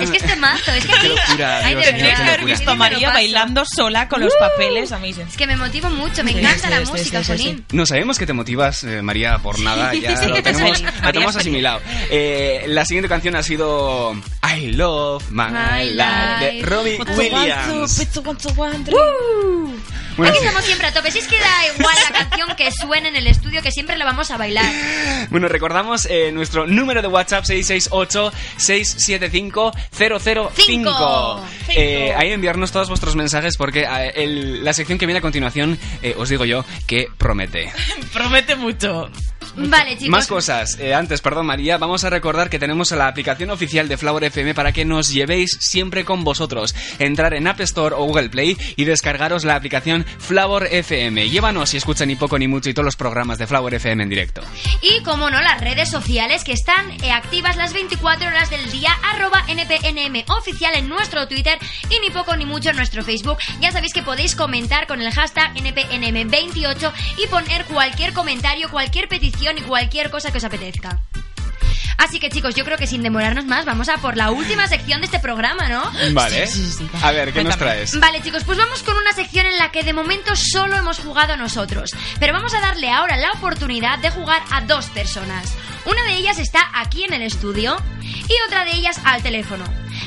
es que este mazo, es que aquí locura, hay Dios, de Tendrías que visto a María bailando sola con los ¡Uh! papeles, amazing. Es que me motivo mucho, me encanta la música, Solín. No sabemos que te motivas, eh, María, por nada. Ya lo tenemos, lo tenemos asimilado. Eh, la siguiente canción ha sido I Love My, My Life de Robbie Williams. Bueno, Aquí estamos siempre a tope. Si es que da igual la canción que suene en el estudio, que siempre la vamos a bailar. Bueno, recordamos eh, nuestro número de WhatsApp 668 67 95005. Eh, ahí enviarnos todos vuestros mensajes porque eh, la sección que viene a continuación, eh, os digo yo, que promete. promete mucho. Vale, chicos. Más cosas. Eh, antes, perdón María, vamos a recordar que tenemos la aplicación oficial de Flower FM para que nos llevéis siempre con vosotros. Entrar en App Store o Google Play y descargaros la aplicación Flower FM. Llévanos y escucha ni poco ni mucho y todos los programas de Flower FM en directo. Y como no, las redes sociales que están eh, activas las 24 horas del día, arroba NPNM oficial en nuestro Twitter y ni poco ni mucho en nuestro Facebook. Ya sabéis que podéis comentar con el hashtag NPNM28 y poner cualquier comentario, cualquier petición y cualquier cosa que os apetezca. Así que chicos, yo creo que sin demorarnos más, vamos a por la última sección de este programa, ¿no? Vale. A ver, ¿qué nos traes? Vale, chicos, pues vamos con una sección en la que de momento solo hemos jugado nosotros. Pero vamos a darle ahora la oportunidad de jugar a dos personas. Una de ellas está aquí en el estudio y otra de ellas al teléfono.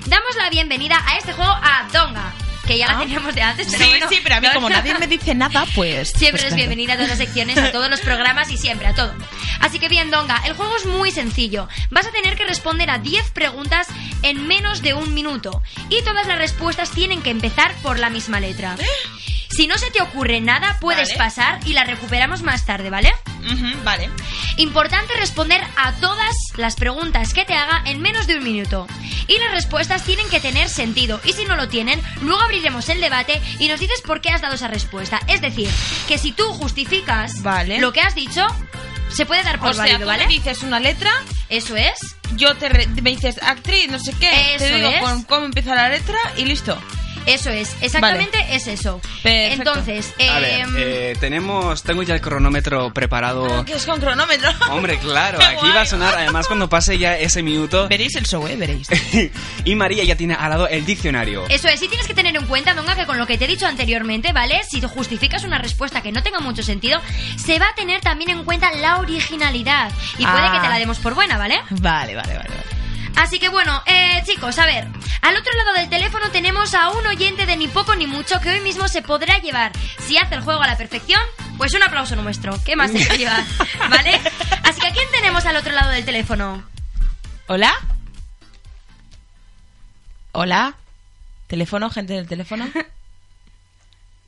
Damos la bienvenida a este juego a Donga, que ya la teníamos de antes, pero Sí, bueno. sí, pero a mí como nadie me dice nada, pues... Siempre pues es claro. bienvenida a todas las secciones, a todos los programas y siempre, a todo. Así que bien, Donga, el juego es muy sencillo. Vas a tener que responder a 10 preguntas en menos de un minuto. Y todas las respuestas tienen que empezar por la misma letra. Si no se te ocurre nada, puedes Vale. pasar y la recuperamos más tarde, ¿vale? Vale. Importante responder a todas las preguntas que te haga en menos de un minuto. Y las respuestas tienen que tener sentido. Y si no lo tienen, luego abriremos el debate y nos dices por qué has dado esa respuesta. Es decir, que si tú justificas Vale. lo que has dicho, se puede dar por O sea, válido, tú ¿vale? me dices una letra, Eso es. yo te re- me dices actriz, no sé qué, Eso te digo es. con cómo empieza la letra y listo. Eso es. Exactamente es eso. Perfecto. Entonces, A ver, em, eh, tenemos, tengo ya el cronómetro preparado. Que es con cronómetro. Hombre, claro, Qué aquí guay. va a sonar, además cuando pase ya ese minuto. Veréis el show, eh, veréis. y María ya tiene al lado el diccionario. Eso es, sí tienes que tener en cuenta, Donga, que con lo que te he dicho anteriormente, ¿vale? Si justificas una respuesta que no tenga mucho sentido, se va a tener también en cuenta la originalidad. Y puede Ah. que te la demos por buena, ¿vale? Vale, vale, vale. vale. Así que bueno, eh, chicos, a ver. Al otro lado del teléfono tenemos a un oyente de ni poco ni mucho que hoy mismo se podrá llevar, si hace el juego a la perfección, pues un aplauso nuestro. ¿Qué más se llevar? ¿Vale? Así que ¿a quién tenemos al otro lado del teléfono? ¿Hola? ¿Hola? ¿Teléfono, gente del teléfono?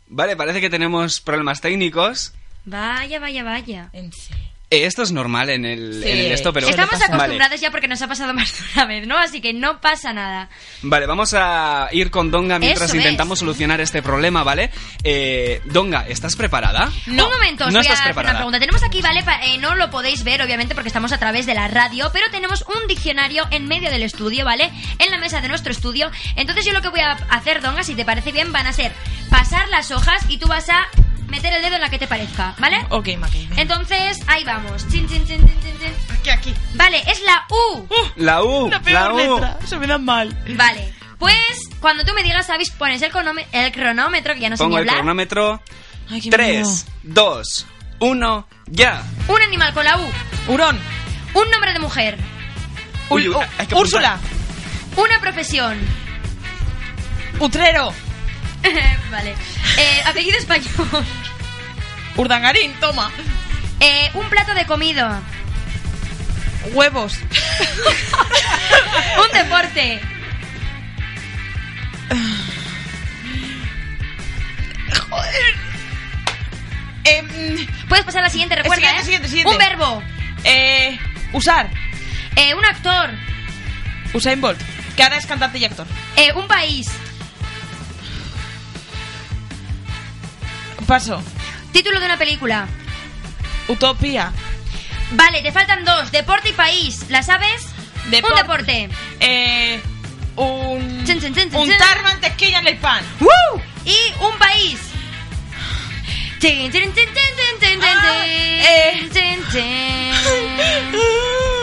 Vale, parece que tenemos problemas técnicos. Vaya, vaya, vaya. En serio. Esto es normal en el, Sí. en el esto, pero... Estamos Vale. acostumbrados ya porque nos ha pasado más de una vez, ¿no? Así que no pasa nada. Vale, vamos a ir con Donga mientras Eso es. intentamos solucionar este problema, ¿vale? Eh, Donga, ¿estás preparada? Un momento, os No voy a estás hacer una preparada. pregunta. Tenemos aquí, ¿vale? Eh, no lo podéis ver, obviamente, porque estamos a través de la radio, pero tenemos un diccionario en medio del estudio, ¿vale? En la mesa de nuestro estudio. Entonces yo lo que voy a hacer, Donga, si te parece bien, van a ser pasar las hojas y tú vas a meter el dedo en la que te parezca, ¿vale? Ok, Maki. Entonces, ahí vamos. Chin, chin, chin, chin, chin, chin. Aquí, aquí. Vale, es la U. La U, La peor U. letra. Se me dan mal. Vale. Pues, cuando tú me digas, ¿sabes? Pones el, el cronómetro, que ya no sé Pongo ni el hablar. cronómetro. Ay, qué 3, 2, 1, ya. Un animal con la U. Hurón. Un nombre de mujer. Uy, uy, hay que apuntar. Úrsula. Una profesión. Utrero. vale. Eh, apellido español. Urdangarín, toma. Eh, un plato de comida. Huevos. un deporte. Joder. Em, Puedes pasar a la siguiente, recuerda, siguiente, ¿eh? siguiente, siguiente. Un verbo. eh, usar. Eh, un actor. Usain Bolt. Que ahora es cantante y actor. Eh, un país. Paso. Título de una película. Utopía. Vale, te faltan dos. Deporte y país. ¿La sabes? Depor- Un deporte. Eh, un. Chin, chin, chin, untar mantequilla en el pan. ¡Woo! Y un país.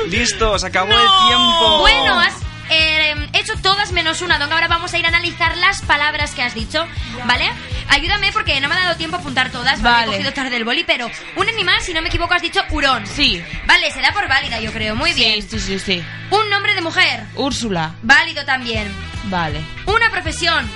Listo, se acabó el tiempo. Bueno, has eh, hecho todas menos una, Don. Ahora vamos a ir a analizar las palabras que has dicho, ¿vale? Ayúdame porque no me ha dado tiempo a apuntar todas, ¿vale? He cogido tarde el boli, pero un animal, si no me equivoco, has dicho hurón. Sí. Vale, se da por válida, yo creo. Muy bien. Sí, sí, sí. Un nombre de mujer. Úrsula. Válido también. Vale. Una profesión.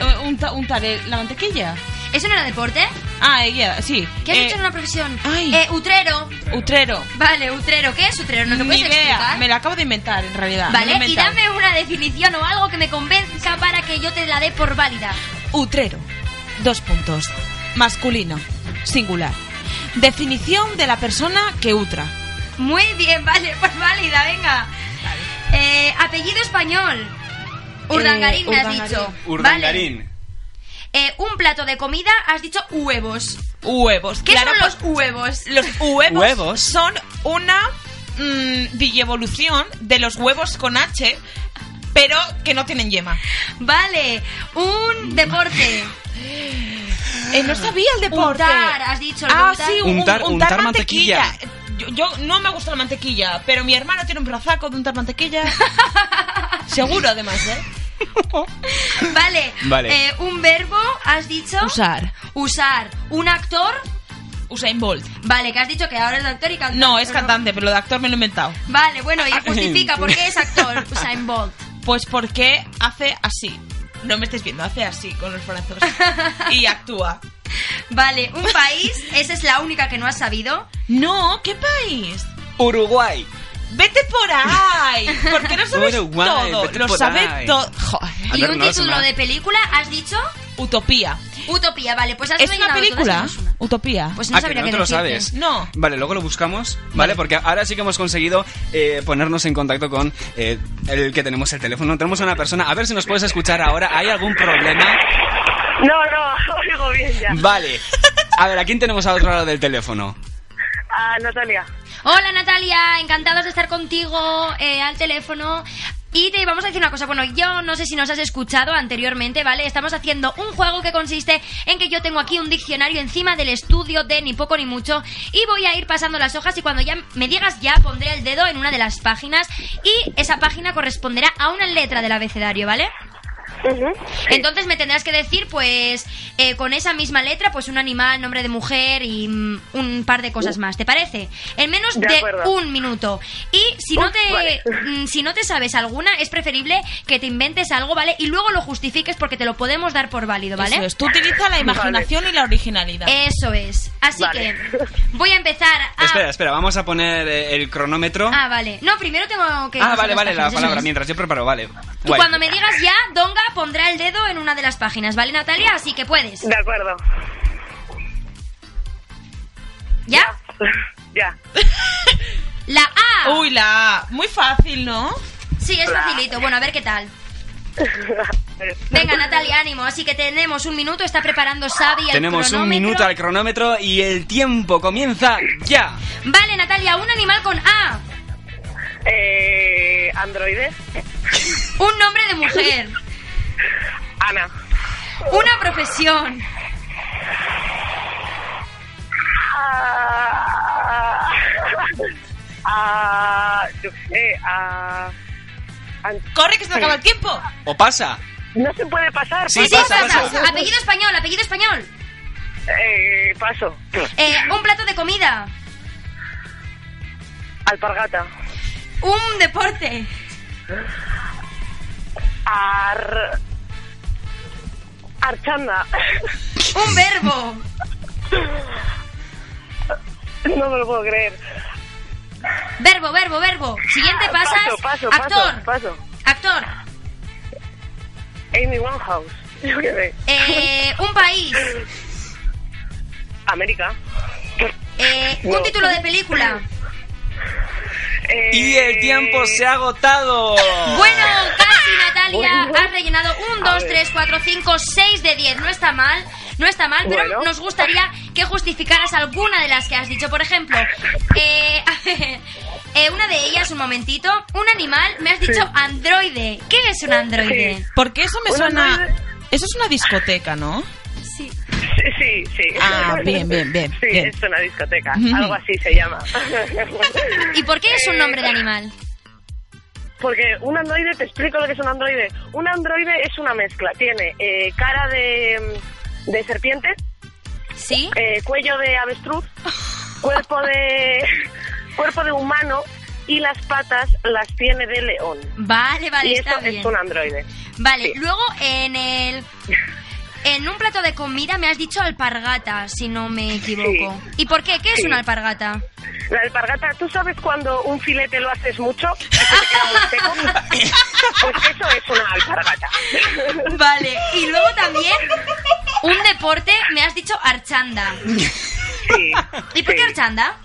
Eh, Un, ta- un tare- ¿La mantequilla? ¿Eso no era deporte? Ah, sí. ¿Qué has Eh, dicho en una profesión? ay. Eh, utrero. Utrero. Vale, utrero. ¿Qué es utrero? ¿No lo puedes idea. explicar? Me la acabo de inventar, en realidad. Vale, y dame una definición o algo que me convenza para que yo te la dé por válida. Utrero. Dos puntos. Masculino. Singular. Definición de la persona que utra. Muy bien, vale, pues válida, venga. Eh, apellido español. Urdangarín Eh, me has Urdangarín. dicho. Vale. Eh, un plato de comida, has dicho huevos. Huevos. ¿Qué Claro, son pues, los huevos? Los huevos, Huevos. son una mm, evolución de los huevos con H, pero que no tienen yema. Vale, un deporte. Eh, no sabía el deporte. Untar, has dicho. ¿lo de Ah, untar? sí, un- Untar- untar, untar mantequilla. mantequilla. Yo, yo no me gusta la mantequilla, pero mi hermano tiene un brazaco de untar mantequilla. Seguro, además, ¿eh? Vale, Vale. eh, un verbo, has dicho. Usar. Usar. Un actor. Usain Bolt. Vale, que has dicho que ahora es actor y cantante. No, es pero cantante, pero lo de actor me lo he inventado. Vale, bueno, y justifica por qué es actor Usain Bolt. Pues porque hace así. No me estáis viendo, hace así con los brazos. Y actúa. Vale, un país, esa es la única que no has sabido. No, ¿qué país? Uruguay. Vete por ahí. Porque no sabes Uruguay, todo. Lo por sabe ahí. todo. Y un no, título de película, has dicho Utopía. Utopía, vale, pues has ¿Es una película? todas menos una. Utopía. Pues no Ah, que sabría no qué te lo sabes. No. Vale, luego lo buscamos, ¿vale? Porque ahora sí que hemos conseguido eh, ponernos en contacto con eh, el que tenemos el teléfono. Tenemos a una persona, a ver si nos puedes escuchar ahora. ¿Hay algún problema? No, no, oigo bien ya. Vale. A ver, ¿a quién tenemos al otro lado del teléfono? Natalia. Hola Natalia, encantados de estar contigo eh, al teléfono. Y te vamos a decir una cosa, bueno, yo no sé si nos has escuchado anteriormente, ¿vale? Estamos haciendo un juego que consiste en que yo tengo aquí un diccionario encima del estudio de ni poco ni mucho y voy a ir pasando las hojas y cuando ya me digas ya pondré el dedo en una de las páginas y esa página corresponderá a una letra del abecedario, ¿vale? Entonces me tendrás que decir, pues, eh, con esa misma letra, pues un animal, nombre de mujer y mm, un par de cosas más. ¿Te parece? En menos De un minuto. Y si no Uf, te, vale. mm, si no te sabes alguna, es preferible que te inventes algo, ¿vale? Y luego lo justifiques porque te lo podemos dar por válido, ¿vale? Eso es. Tú utiliza la imaginación y la originalidad. Eso es. Así Vale. que voy a empezar a. Espera, espera, vamos a poner eh, el cronómetro. Ah, vale. No, primero tengo que. Ah, vale, vale, la palabra. es. Mientras yo preparo, vale. Tú cuando me digas ya, Donga pondrá el dedo en una de las páginas, ¿vale, Natalia? Así que puedes. De acuerdo. ¿Ya? Ya. La A. Uy, la A. Muy fácil, ¿no? Sí, es facilito. Bueno, a ver qué tal. Venga, Natalia, ánimo. Así que tenemos un minuto. Está preparando Xavi el Tenemos un minuto al cronómetro y el tiempo comienza ya. Vale, Natalia, un animal con A. Eh, androide. Un nombre de mujer. Ana. Una profesión. Ah, ah, yo sé, ah, an- Corre, que se te acaba el tiempo. ¿O pasa? no se puede pasar. Sí, Sí, sí, pasa, pasa. pasa. Apellido español, apellido español. Eh, paso. Eh, un plato de comida. Alpargata. Un deporte. Ar... Archanda. Un verbo. No me lo puedo creer. Verbo, verbo, verbo. Siguiente pasas. Paso, paso, Actor. paso, paso. Actor. Amy Winehouse. Yo qué sé. Eh, un país. América. Eh, un No. título de película. Eh, Y el tiempo se ha agotado. Bueno, casi Natalia. Bueno. Has rellenado un, dos, tres, cuatro, cinco, seis de 10. No está mal, no está mal, pero Bueno. nos gustaría que justificaras alguna de las que has dicho. Por ejemplo, eh, eh, una de ellas, un momentito. Un animal, me has dicho androide. ¿Qué es un androide? Sí. Porque eso me suena... androide. Eso es una discoteca, ¿no? Sí. Sí, sí. Ah, bien, bien, bien, Sí, bien. es una discoteca. Algo así se llama. ¿Y por qué es un nombre de animal? Porque un androide, te explico lo que es un androide. Un androide es una mezcla. Tiene eh, cara de, de serpiente, ¿Sí? eh, cuello de avestruz, cuerpo de cuerpo de humano y las patas las tiene de león. Vale, vale, y está eso bien. es un androide. Vale, luego en el... En un plato de comida me has dicho alpargata, si no me equivoco. ¿Y por qué? ¿Qué es una alpargata? La alpargata, ¿tú sabes cuando un filete lo haces mucho y se te queda muy seco? Pues eso es una alpargata. Vale, y luego también un deporte, me has dicho archanda. Sí. ¿Y por qué sí. archanda?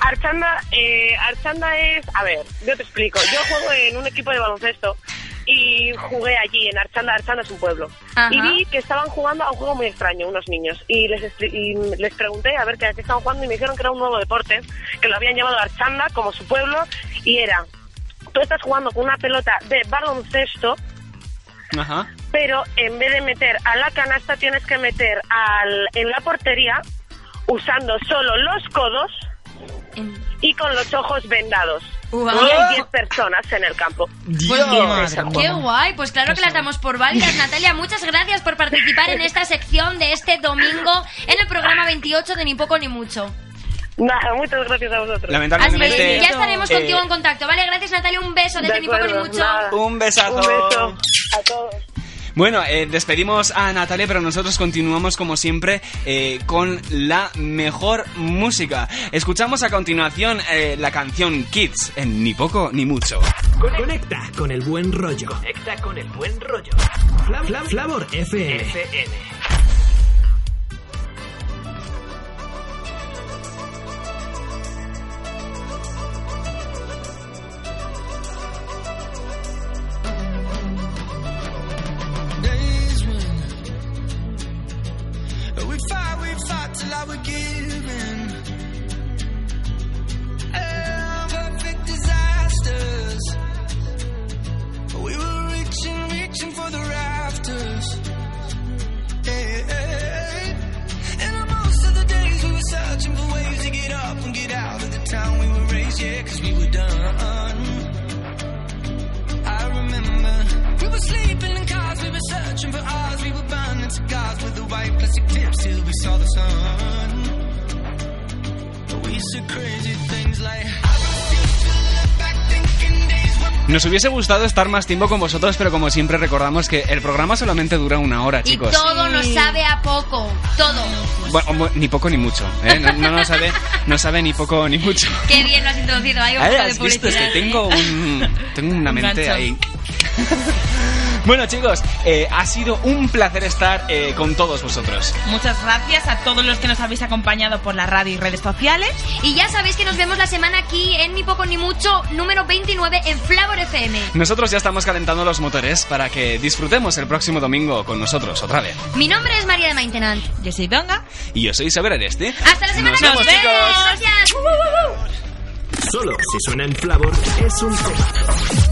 Archanda, eh, Archanda es, a ver, yo te explico. Yo juego en un equipo de baloncesto y jugué allí en Archanda. Archanda es un pueblo. Ajá. Y vi que estaban jugando a un juego muy extraño, unos niños. Y les, y les pregunté a ver qué, a qué estaban jugando y me dijeron que era un nuevo deporte, que lo habían llamado Archanda como su pueblo. Y era, tú estás jugando con una pelota de baloncesto, Ajá. pero en vez de meter a la canasta tienes que meter al, en la portería usando solo los codos y con los ojos vendados. Y hay 10 personas en el campo. Esa. Qué guay, pues claro que las damos por válidas, Natalia. Muchas gracias por participar en esta sección de este domingo en el programa 28 de Ni Poco Ni Mucho. Nada, muchas gracias a vosotros. Así Lamentablemente. que ya estaremos eh, contigo en contacto, ¿vale? Gracias, Natalia. Un beso desde De Ni Poco Ni Mucho. nada. Un besazo. Un beso a todos. Bueno, eh, despedimos a Natalia, pero nosotros continuamos como siempre eh, con la mejor música. Escuchamos a continuación eh, la canción Kids en Ni Poco Ni Mucho. Conecta con el buen rollo. Conecta con el buen rollo. Fla- Fla- Flavor FM. days fight, we fight till I would give in. And perfect disasters. We were reaching, reaching for the rafters. Hey, hey. And most of the days we were searching for ways to get up and get out of the town we were raised, yeah, cause we were done. I remember were sleeping in cars, we were searching for ours, we were burning cigars with the white plastic tips till we saw the sun. We said crazy things like I refuse to look back thinking days were Nos hubiese gustado estar más tiempo con vosotros, pero como siempre recordamos que el programa solamente dura una hora, Y chicos. todo nos sabe a poco. Todo. Bueno, bu- ni poco ni mucho, ¿eh? No, no nos sabe, no sabe ni poco ni mucho. Qué bien lo has introducido. Hay un poco de ¿Has visto? Es que publicidad. tengo un, tengo una Un mente gancho. ahí. Bueno, chicos, eh, ha sido un placer estar eh, con todos vosotros. Muchas gracias a todos los que nos habéis acompañado por la radio y redes sociales. Y ya sabéis que nos vemos la semana aquí en Ni Poco Ni Mucho, número 29 en Flavor FM. Nosotros ya estamos calentando los motores para que disfrutemos el próximo domingo con nosotros otra vez. Mi nombre es María de Maintenance. Yo soy Donga. Y yo soy Isabel Areste. Hasta la semana Nos que vemos, viene. chicos. Gracias. Solo si suena en Flavor es un temazo.